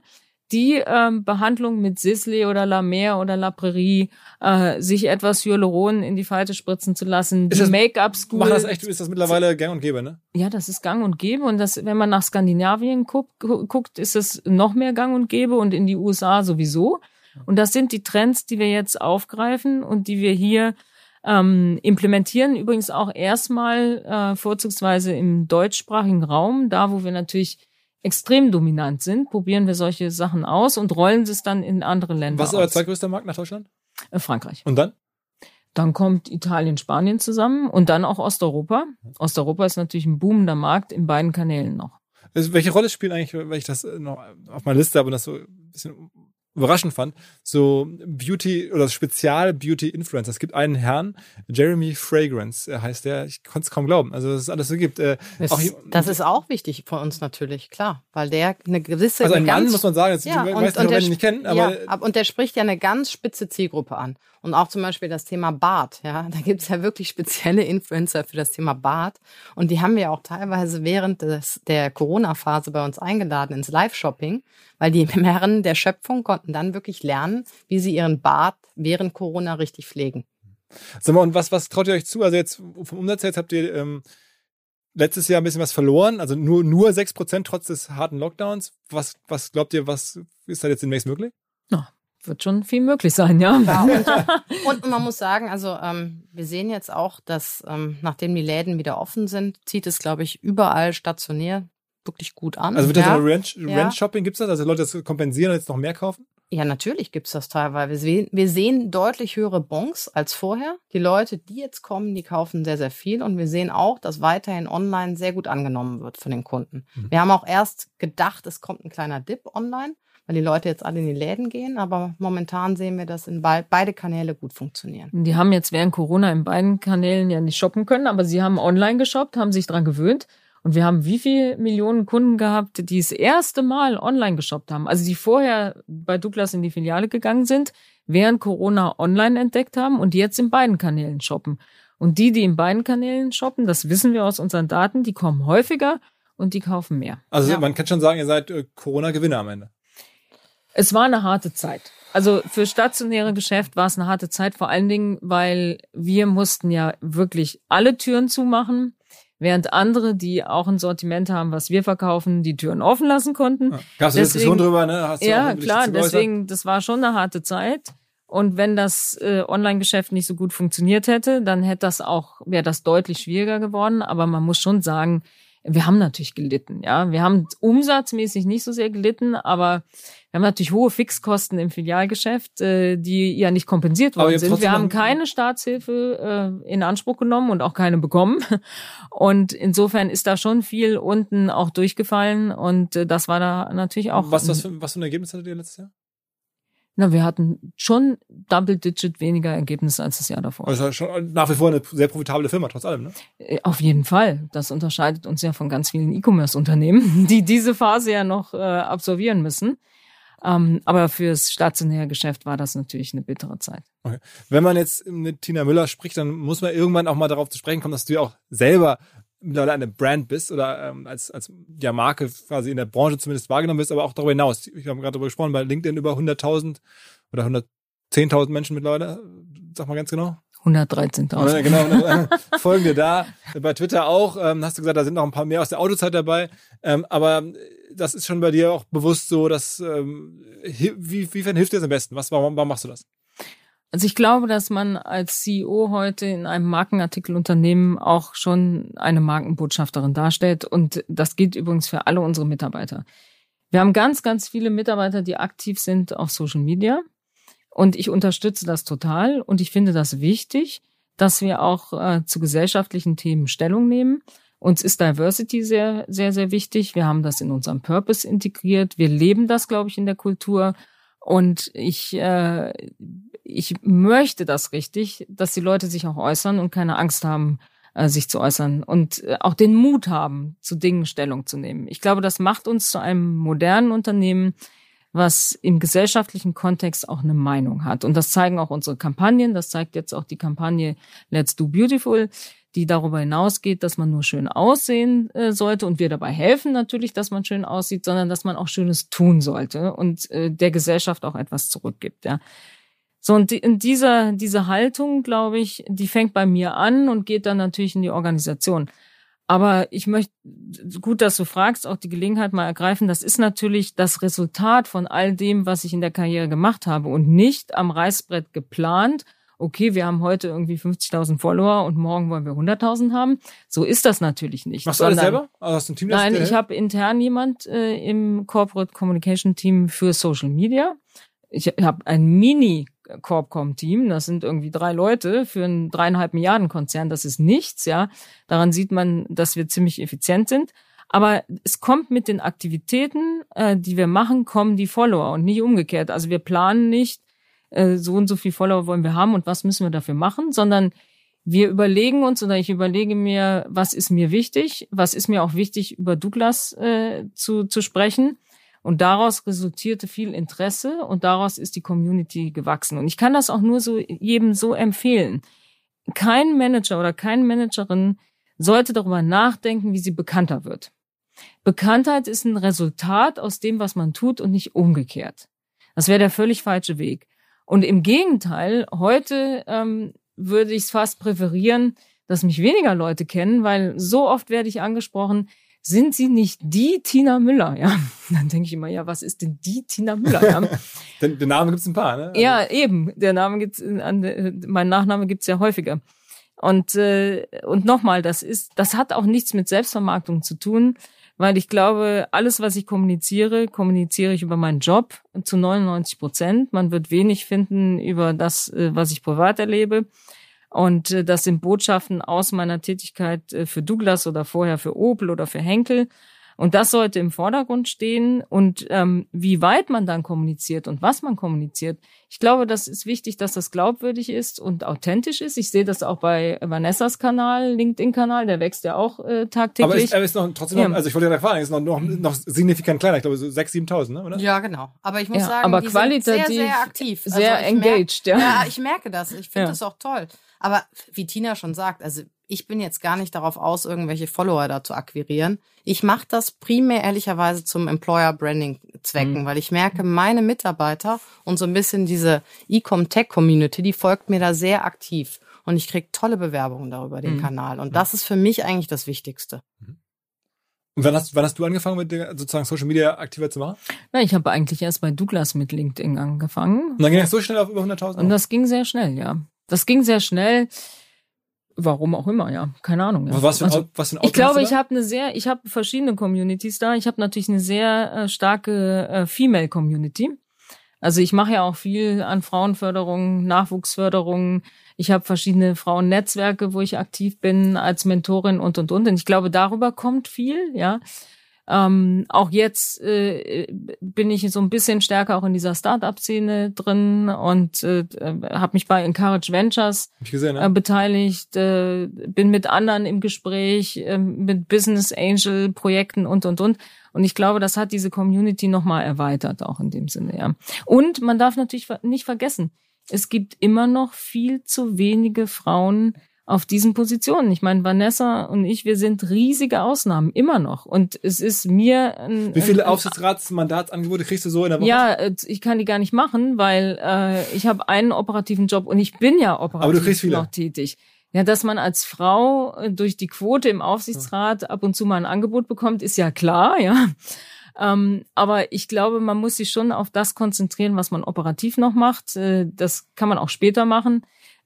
die ähm, Behandlung mit Sisley oder La Mer oder La Prairie, äh, sich etwas Hyaluron in die Falte spritzen zu lassen, ist die Make-up-School. Macht das echt, ist das mittlerweile gang und gäbe, ne? Ja, das ist gang und gäbe und das, wenn man nach Skandinavien guckt, guckt, ist es noch mehr gang und gäbe und in die USA sowieso. Und das sind die Trends, die wir jetzt aufgreifen und die wir hier ähm, implementieren. Übrigens auch erstmal äh, vorzugsweise im deutschsprachigen Raum, da wo wir natürlich extrem dominant sind, probieren wir solche Sachen aus und rollen es dann in andere Länder. Was ist euer zweitgrößter Markt nach Deutschland? Äh, Frankreich. Und dann? Dann kommt Italien, Spanien zusammen und dann auch Osteuropa. Osteuropa ist natürlich ein boomender Markt in beiden Kanälen noch. Also welche Rolle spielt eigentlich, wenn ich das noch auf meiner Liste habe und das so ein bisschen überraschend fand, so Beauty oder Spezial-Beauty-Influencer. Es gibt einen Herrn, Jeremy Fragrance heißt der, ich konnte es kaum glauben, also dass es alles so gibt. Äh, das, auch, das ist auch wichtig für uns natürlich, klar, weil der eine gewisse... Also ein Mann, muss man sagen, jetzt, ja, du und, weißt nicht, wenn ihn nicht kennen, aber... Ja, und der spricht ja eine ganz spitze Zielgruppe an. Und auch zum Beispiel das Thema Bart, ja, da gibt es ja wirklich spezielle Influencer für das Thema Bart. Und die haben wir auch teilweise während des, der Corona-Phase bei uns eingeladen ins Live-Shopping, weil die Herren der Schöpfung konnten dann wirklich lernen, wie sie ihren Bart während Corona richtig pflegen. Sag mal, und was, was traut ihr euch zu? Also jetzt vom Umsatz her, jetzt habt ihr ähm, letztes Jahr ein bisschen was verloren, also nur, nur 6% trotz des harten Lockdowns. Was, was glaubt ihr, was ist da jetzt demnächst möglich? Ja, wird schon viel möglich sein, ja. ja und, und, man muss sagen, also ähm, wir sehen jetzt auch, dass ähm, nachdem die Läden wieder offen sind, zieht es, glaube ich, überall stationär wirklich gut an. Also wird das ja. Rent-Shopping, gibt es das? Also Leute das kompensieren und jetzt noch mehr kaufen? Ja, natürlich gibt's das teilweise. Wir sehen, wir sehen deutlich höhere Bons als vorher. Die Leute, die jetzt kommen, die kaufen sehr, sehr viel. Und wir sehen auch, dass weiterhin online sehr gut angenommen wird von den Kunden. Mhm. Wir haben auch erst gedacht, es kommt ein kleiner Dip online, weil die Leute jetzt alle in die Läden gehen. Aber momentan sehen wir, dass in be beide Kanäle gut funktionieren. Die haben jetzt während Corona in beiden Kanälen ja nicht shoppen können, aber sie haben online geshoppt, haben sich dran gewöhnt. Und wir haben wie viele Millionen Kunden gehabt, die das erste Mal online geshoppt haben? Also die vorher bei Douglas in die Filiale gegangen sind, während Corona online entdeckt haben und jetzt in beiden Kanälen shoppen. Und die, die in beiden Kanälen shoppen, das wissen wir aus unseren Daten, die kommen häufiger und die kaufen mehr. Also ja. man kann schon sagen, ihr seid äh, Corona-Gewinner am Ende. Es war eine harte Zeit. Also für stationäre Geschäft war es eine harte Zeit, vor allen Dingen, weil wir mussten ja wirklich alle Türen zumachen während andere, die auch ein Sortiment haben, was wir verkaufen, die Türen offen lassen konnten. Ja. Gab es Diskussion drüber, ne? Hast du ja, klar, deswegen, das war schon eine harte Zeit. Und wenn das äh, Online-Geschäft nicht so gut funktioniert hätte, dann hätte das auch, wäre das deutlich schwieriger geworden. Aber man muss schon sagen, wir haben natürlich gelitten, ja. Wir haben umsatzmäßig nicht so sehr gelitten, aber wir haben natürlich hohe Fixkosten im Filialgeschäft, äh, die ja nicht kompensiert worden sind. Wir haben keine Staatshilfe äh, in Anspruch genommen und auch keine bekommen. Und insofern ist da schon viel unten auch durchgefallen und äh, das war da natürlich auch. Was, was, für, was für ein Ergebnis hattet ihr letztes Jahr? Na, wir hatten schon Double-Digit weniger Ergebnisse als das Jahr davor. Also schon nach wie vor eine sehr profitable Firma, trotz allem, ne? Äh, auf jeden Fall. Das unterscheidet uns ja von ganz vielen E-Commerce-Unternehmen, die diese Phase ja noch äh, absolvieren müssen. Ähm, aber fürs stationäre Geschäft war das natürlich eine bittere Zeit. Okay. Wenn man jetzt mit Tina Müller spricht, dann muss man irgendwann auch mal darauf zu sprechen kommen, dass du ja auch selber mittlerweile eine Brand bist oder ähm, als, als ja, Marke quasi in der Branche zumindest wahrgenommen bist, aber auch darüber hinaus. Ich habe gerade darüber gesprochen, bei LinkedIn über 100.000 oder 110.000 Menschen mittlerweile. Sag mal ganz genau. 113.000. Genau, folgen dir da. Bei Twitter auch. Ähm, hast du gesagt, da sind noch ein paar mehr aus der Autozeit dabei. Ähm, aber das ist schon bei dir auch bewusst so, dass ähm, wie, wie hilft dir das am besten? Was, warum, warum machst du das? Also ich glaube, dass man als CEO heute in einem Markenartikelunternehmen auch schon eine Markenbotschafterin darstellt. Und das gilt übrigens für alle unsere Mitarbeiter. Wir haben ganz, ganz viele Mitarbeiter, die aktiv sind auf Social Media. Und ich unterstütze das total. Und ich finde das wichtig, dass wir auch äh, zu gesellschaftlichen Themen Stellung nehmen. Uns ist Diversity sehr, sehr, sehr wichtig. Wir haben das in unserem Purpose integriert. Wir leben das, glaube ich, in der Kultur. Und ich, äh, ich möchte das richtig, dass die Leute sich auch äußern und keine Angst haben, äh, sich zu äußern und äh, auch den Mut haben, zu Dingen Stellung zu nehmen. Ich glaube, das macht uns zu einem modernen Unternehmen, was im gesellschaftlichen Kontext auch eine Meinung hat. Und das zeigen auch unsere Kampagnen. Das zeigt jetzt auch die Kampagne Let's Do Beautiful die darüber hinausgeht, dass man nur schön aussehen äh, sollte und wir dabei helfen natürlich, dass man schön aussieht, sondern dass man auch Schönes tun sollte und äh, der Gesellschaft auch etwas zurückgibt. Ja. So, und in dieser, diese Haltung, glaube ich, die fängt bei mir an und geht dann natürlich in die Organisation. Aber ich möchte, gut, dass du fragst, auch die Gelegenheit mal ergreifen. Das ist natürlich das Resultat von all dem, was ich in der Karriere gemacht habe und nicht am Reißbrett geplant okay, wir haben heute irgendwie 50.000 Follower und morgen wollen wir 100.000 haben. So ist das natürlich nicht. Machst du alles selber? Also hast du ein Team, nein, ich habe intern jemand äh, im Corporate Communication Team für Social Media. Ich habe ein Mini Corpcom-Team, das sind irgendwie drei Leute für einen dreieinhalb Milliarden Konzern, das ist nichts, ja. Daran sieht man, dass wir ziemlich effizient sind. Aber es kommt mit den Aktivitäten, äh, die wir machen, kommen die Follower und nicht umgekehrt. Also wir planen nicht, äh, so und so viel Follower wollen wir haben und was müssen wir dafür machen, sondern wir überlegen uns oder ich überlege mir, was ist mir wichtig, was ist mir auch wichtig, über Douglas äh, zu, zu sprechen. Und daraus resultierte viel Interesse und daraus ist die Community gewachsen. Und ich kann das auch nur so jedem so empfehlen. Kein Manager oder keine Managerin sollte darüber nachdenken, wie sie bekannter wird. Bekanntheit ist ein Resultat aus dem, was man tut und nicht umgekehrt. Das wäre der völlig falsche Weg. Und im Gegenteil, heute ähm, würde ich es fast präferieren, dass mich weniger Leute kennen, weil so oft werde ich angesprochen, sind Sie nicht die Tina Müller? Ja, dann denke ich immer, ja, was ist denn die Tina Müller? Ja, Den, den Namen gibt's ein paar, ne? ja eben. Der Name gibt's, an, mein Nachname gibt's ja häufiger. Und äh, und nochmal, das ist, das hat auch nichts mit Selbstvermarktung zu tun, weil ich glaube, alles, was ich kommuniziere, kommuniziere ich über meinen Job zu 99 Prozent. Man wird wenig finden über das, äh, was ich privat erlebe. Und äh, das sind Botschaften aus meiner Tätigkeit äh, für Douglas oder vorher für Opel oder für Henkel. Und das sollte im Vordergrund stehen. Und ähm, wie weit man dann kommuniziert und was man kommuniziert, ich glaube, das ist wichtig, dass das glaubwürdig ist und authentisch ist. Ich sehe das auch bei Vanessas Kanal, LinkedIn-Kanal, der wächst ja auch äh, tagtäglich. Aber ist, er ist noch trotzdem, Ja. noch, also ich wollte ja fragen, ist noch, noch, noch signifikant kleiner, ich glaube so 6.000, 7.000, ne, oder? Ja, genau. Aber ich muss Ja, sagen, aber die sind sehr, qualitativ sehr aktiv. Also sehr merk- engaged, ja. Ja, ich merke das. Ich finde Ja. das auch toll. Aber wie Tina schon sagt, also ich bin jetzt gar nicht darauf aus, irgendwelche Follower da zu akquirieren. Ich mache das primär ehrlicherweise zum Employer Branding Zwecken, Mhm. weil ich merke, meine Mitarbeiter und so ein bisschen diese Ecom Tech Community, die folgt mir da sehr aktiv. Und ich krieg tolle Bewerbungen darüber den Mhm. Kanal. Und das ist für mich eigentlich das Wichtigste. Und wann hast, wann hast du angefangen, mit der, sozusagen Social Media aktiver zu machen? Na, ich habe eigentlich erst bei Douglas mit LinkedIn angefangen. Und dann ging das so schnell auf über 100.000? Und das ging sehr schnell, ja. Das ging sehr schnell. Warum auch immer, ja. Keine Ahnung. Ja. was, für ein, Also, was für ein ich Outcome glaube, ich habe eine sehr, ich habe verschiedene Communities da. Ich habe natürlich eine sehr äh, starke äh, Female Community. Also ich mache ja auch viel an Frauenförderung, Nachwuchsförderung. Ich habe verschiedene Frauennetzwerke, wo ich aktiv bin als Mentorin und und und. Und ich glaube, darüber kommt viel, ja. Ähm, auch jetzt äh, bin ich so ein bisschen stärker auch in dieser Startup-Szene drin und äh, habe mich bei Encourage Ventures gesehen, äh, ne? beteiligt, äh, bin mit anderen im Gespräch, äh, mit Business Angel Projekten und und und. Und ich glaube, das hat diese Community nochmal erweitert, auch in dem Sinne, ja. Und man darf natürlich nicht vergessen, es gibt immer noch viel zu wenige Frauen auf diesen Positionen. Ich meine, Vanessa und ich, wir sind riesige Ausnahmen, immer noch. Und es ist mir ein, Wie viele Aufsichtsratsmandatsangebote kriegst du so in der Woche? ja, äh, ich kann die gar nicht machen, weil äh, ich habe einen operativen Job und ich bin ja operativ Aber du kriegst viele. noch tätig. Ja, dass man als Frau äh, durch die Quote im Aufsichtsrat ab und zu mal ein Angebot bekommt, ist ja klar, ja. Ähm, aber ich glaube, man muss sich schon auf das konzentrieren, was man operativ noch macht. Äh, das kann man auch später machen,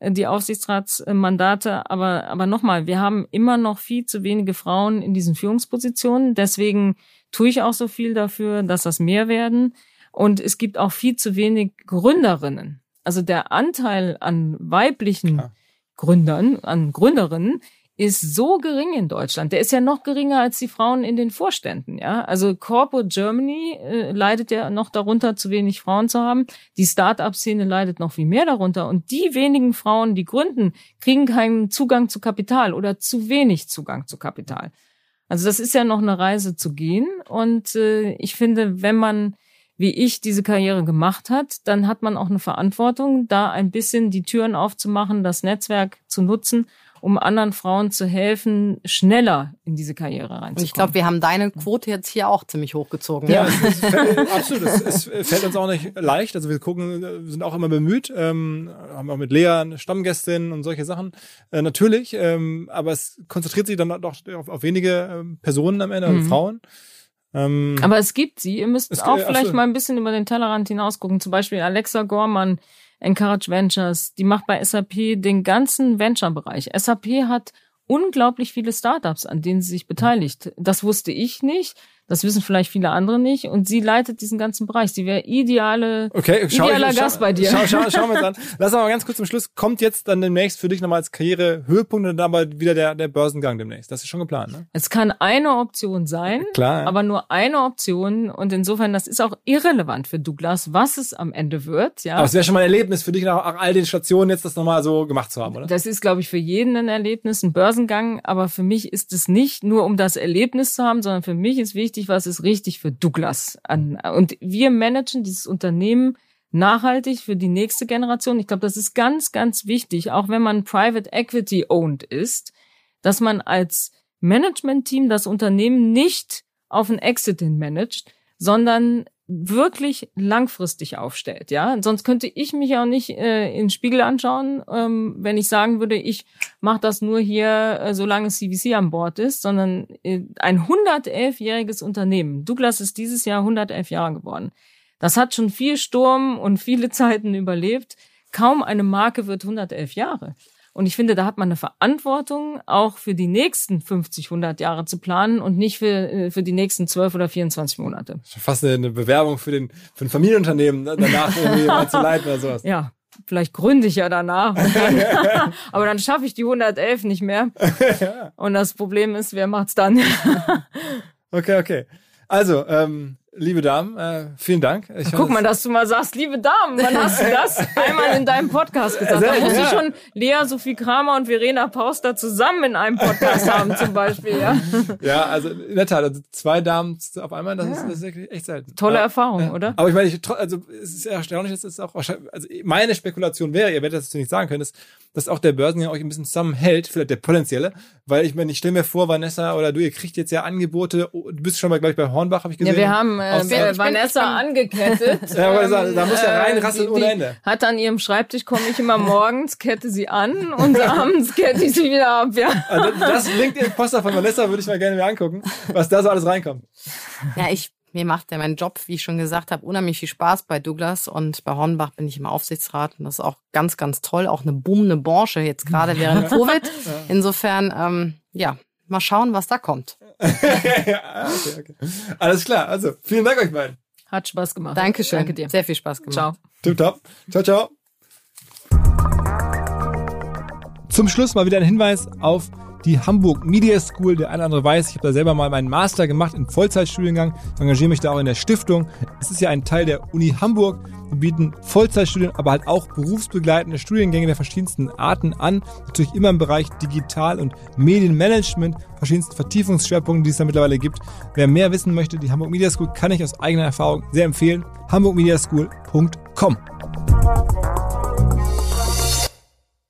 die Aufsichtsratsmandate. Aber, aber nochmal, wir haben immer noch viel zu wenige Frauen in diesen Führungspositionen. Deswegen tue ich auch so viel dafür, dass das mehr werden. Und es gibt auch viel zu wenig Gründerinnen. Also der Anteil an weiblichen Klar. Gründern, an Gründerinnen ist so gering in Deutschland. Der ist ja noch geringer als die Frauen in den Vorständen. Ja, also Corporate Germany äh, leidet ja noch darunter, zu wenig Frauen zu haben. Die Start-up-Szene leidet noch viel mehr darunter. Und die wenigen Frauen, die gründen, kriegen keinen Zugang zu Kapital oder zu wenig Zugang zu Kapital. Also das ist ja noch eine Reise zu gehen. Und äh, ich finde, wenn man wie ich diese Karriere gemacht hat, dann hat man auch eine Verantwortung, da ein bisschen die Türen aufzumachen, das Netzwerk zu nutzen, um anderen Frauen zu helfen, schneller in diese Karriere reinzukommen. Und ich glaube, wir haben deine Quote jetzt hier auch ziemlich hochgezogen. Ja, es, es fällt, absolut. Es, es fällt uns auch nicht leicht. Also wir gucken, wir sind auch immer bemüht, ähm, haben auch mit Lea eine Stammgästin und solche Sachen. Äh, natürlich, ähm, aber es konzentriert sich dann doch auf, auf wenige ähm, Personen am Ende, also Mhm. Frauen. Ähm, Aber es gibt sie. Ihr müsst Es- auch äh, vielleicht absolut. mal ein bisschen über den Tellerrand hinausgucken. Zum Beispiel Alexa Gorman, Encourage Ventures, die macht bei SAP den ganzen Venture-Bereich. SAP hat unglaublich viele Startups, an denen sie sich beteiligt. Das wusste ich nicht. Das wissen vielleicht viele andere nicht. Und sie leitet diesen ganzen Bereich. Sie wäre ideale, Okay, schau, idealer schau, Gast bei dir. Schau, schau, schau mal an. Lass aber ganz kurz zum Schluss. Kommt jetzt dann demnächst für dich nochmal als Karriere-Höhepunkt und dann aber wieder der, der Börsengang demnächst. Das ist schon geplant, ne? Es kann eine Option sein, Klar. ja. aber nur eine Option. Und insofern, das ist auch irrelevant für Douglas, was es am Ende wird. Ja. aber es wäre schon mal ein Erlebnis für dich nach all den Stationen jetzt das nochmal so gemacht zu haben, oder? Das ist, glaube ich, für jeden ein Erlebnis, ein Börsengang. Aber für mich ist es nicht nur, um das Erlebnis zu haben, sondern für mich ist wichtig, was ist richtig für Douglas. Und wir managen dieses Unternehmen nachhaltig für die nächste Generation. Ich glaube, das ist ganz, ganz wichtig, auch wenn man Private Equity owned ist, dass man als Management-Team das Unternehmen nicht auf ein Exit hin managt, sondern wirklich langfristig aufstellt, ja. Sonst könnte ich mich auch nicht äh, in den Spiegel anschauen, ähm, wenn ich sagen würde, ich mache das nur hier, äh, solange CVC an Bord ist, sondern äh, ein 111-jähriges Unternehmen. Douglas ist dieses Jahr 111 Jahre geworden. Das hat schon viel Sturm und viele Zeiten überlebt. Kaum eine Marke wird 111 Jahre. Und ich finde, da hat man eine Verantwortung, auch für die nächsten 50, 100 Jahre zu planen und nicht für, äh, für die nächsten 12 oder 24 Monate. Fast eine Bewerbung für, den, für ein Familienunternehmen ne, danach irgendwie mal zu leiten oder sowas. Ja, vielleicht gründe ich ja danach. Dann, aber dann schaffe ich die 111 nicht mehr. Und das Problem ist, wer macht's dann? okay, okay. Also, ähm, Liebe Damen, äh, vielen Dank. Ich Guck mal, dass du mal sagst, liebe Damen, wann hast du das einmal in deinem Podcast gesagt? Da musst du schon Lea, Sophie Kramer und Verena Pauster zusammen in einem Podcast haben zum Beispiel, ja? Ja, also in der Tat, also zwei Damen auf einmal, das, ja. ist, das ist echt selten. Tolle ja, Erfahrung, oder? Aber ich meine, ich, also es ist erstaunlich, dass es auch also meine Spekulation wäre, ihr werdet das nicht sagen können, ist, dass auch der Börsengang euch ein bisschen zusammenhält, vielleicht der potenzielle, weil ich meine, ich stelle mir vor, Vanessa oder du, ihr kriegt jetzt ja Angebote, oh, du bist schon mal, glaube ich, bei Hornbach, habe ich gesehen. Ja, wir haben äh, Vanessa angekettet. ja, aber da, da muss ja reinrasseln ähm, ohne Ende. Hat an ihrem Schreibtisch, komme ich immer morgens, kette sie an und abends kette ich sie wieder ab, ja. Also das LinkedIn-Poster von Vanessa würde ich mal gerne mir angucken, was da so alles reinkommt. Ja, ich mir macht ja mein Job, wie ich schon gesagt habe, unheimlich viel Spaß bei Douglas und bei Hornbach bin ich im Aufsichtsrat und das ist auch ganz, ganz toll. Auch eine boomende Branche jetzt gerade während Covid. Insofern, ähm, ja, mal schauen, was da kommt. ja, okay, okay. Alles klar. Also, vielen Dank euch beiden. Hat Spaß gemacht. Dankeschön. Danke dir. Sehr viel Spaß gemacht. Ciao. Tipptopp. Ciao, ciao. Zum Schluss mal wieder ein Hinweis auf die Hamburg Media School. Der eine oder andere weiß, ich habe da selber mal meinen Master gemacht in Vollzeitstudiengang. Ich engagiere mich da auch in der Stiftung. Es ist ja ein Teil der Uni Hamburg. Wir bieten Vollzeitstudien, aber halt auch berufsbegleitende Studiengänge der verschiedensten Arten an. Natürlich immer im Bereich Digital- und Medienmanagement, verschiedensten Vertiefungsschwerpunkte, die es da mittlerweile gibt. Wer mehr wissen möchte, die Hamburg Media School kann ich aus eigener Erfahrung sehr empfehlen. hamburgmediaschool.com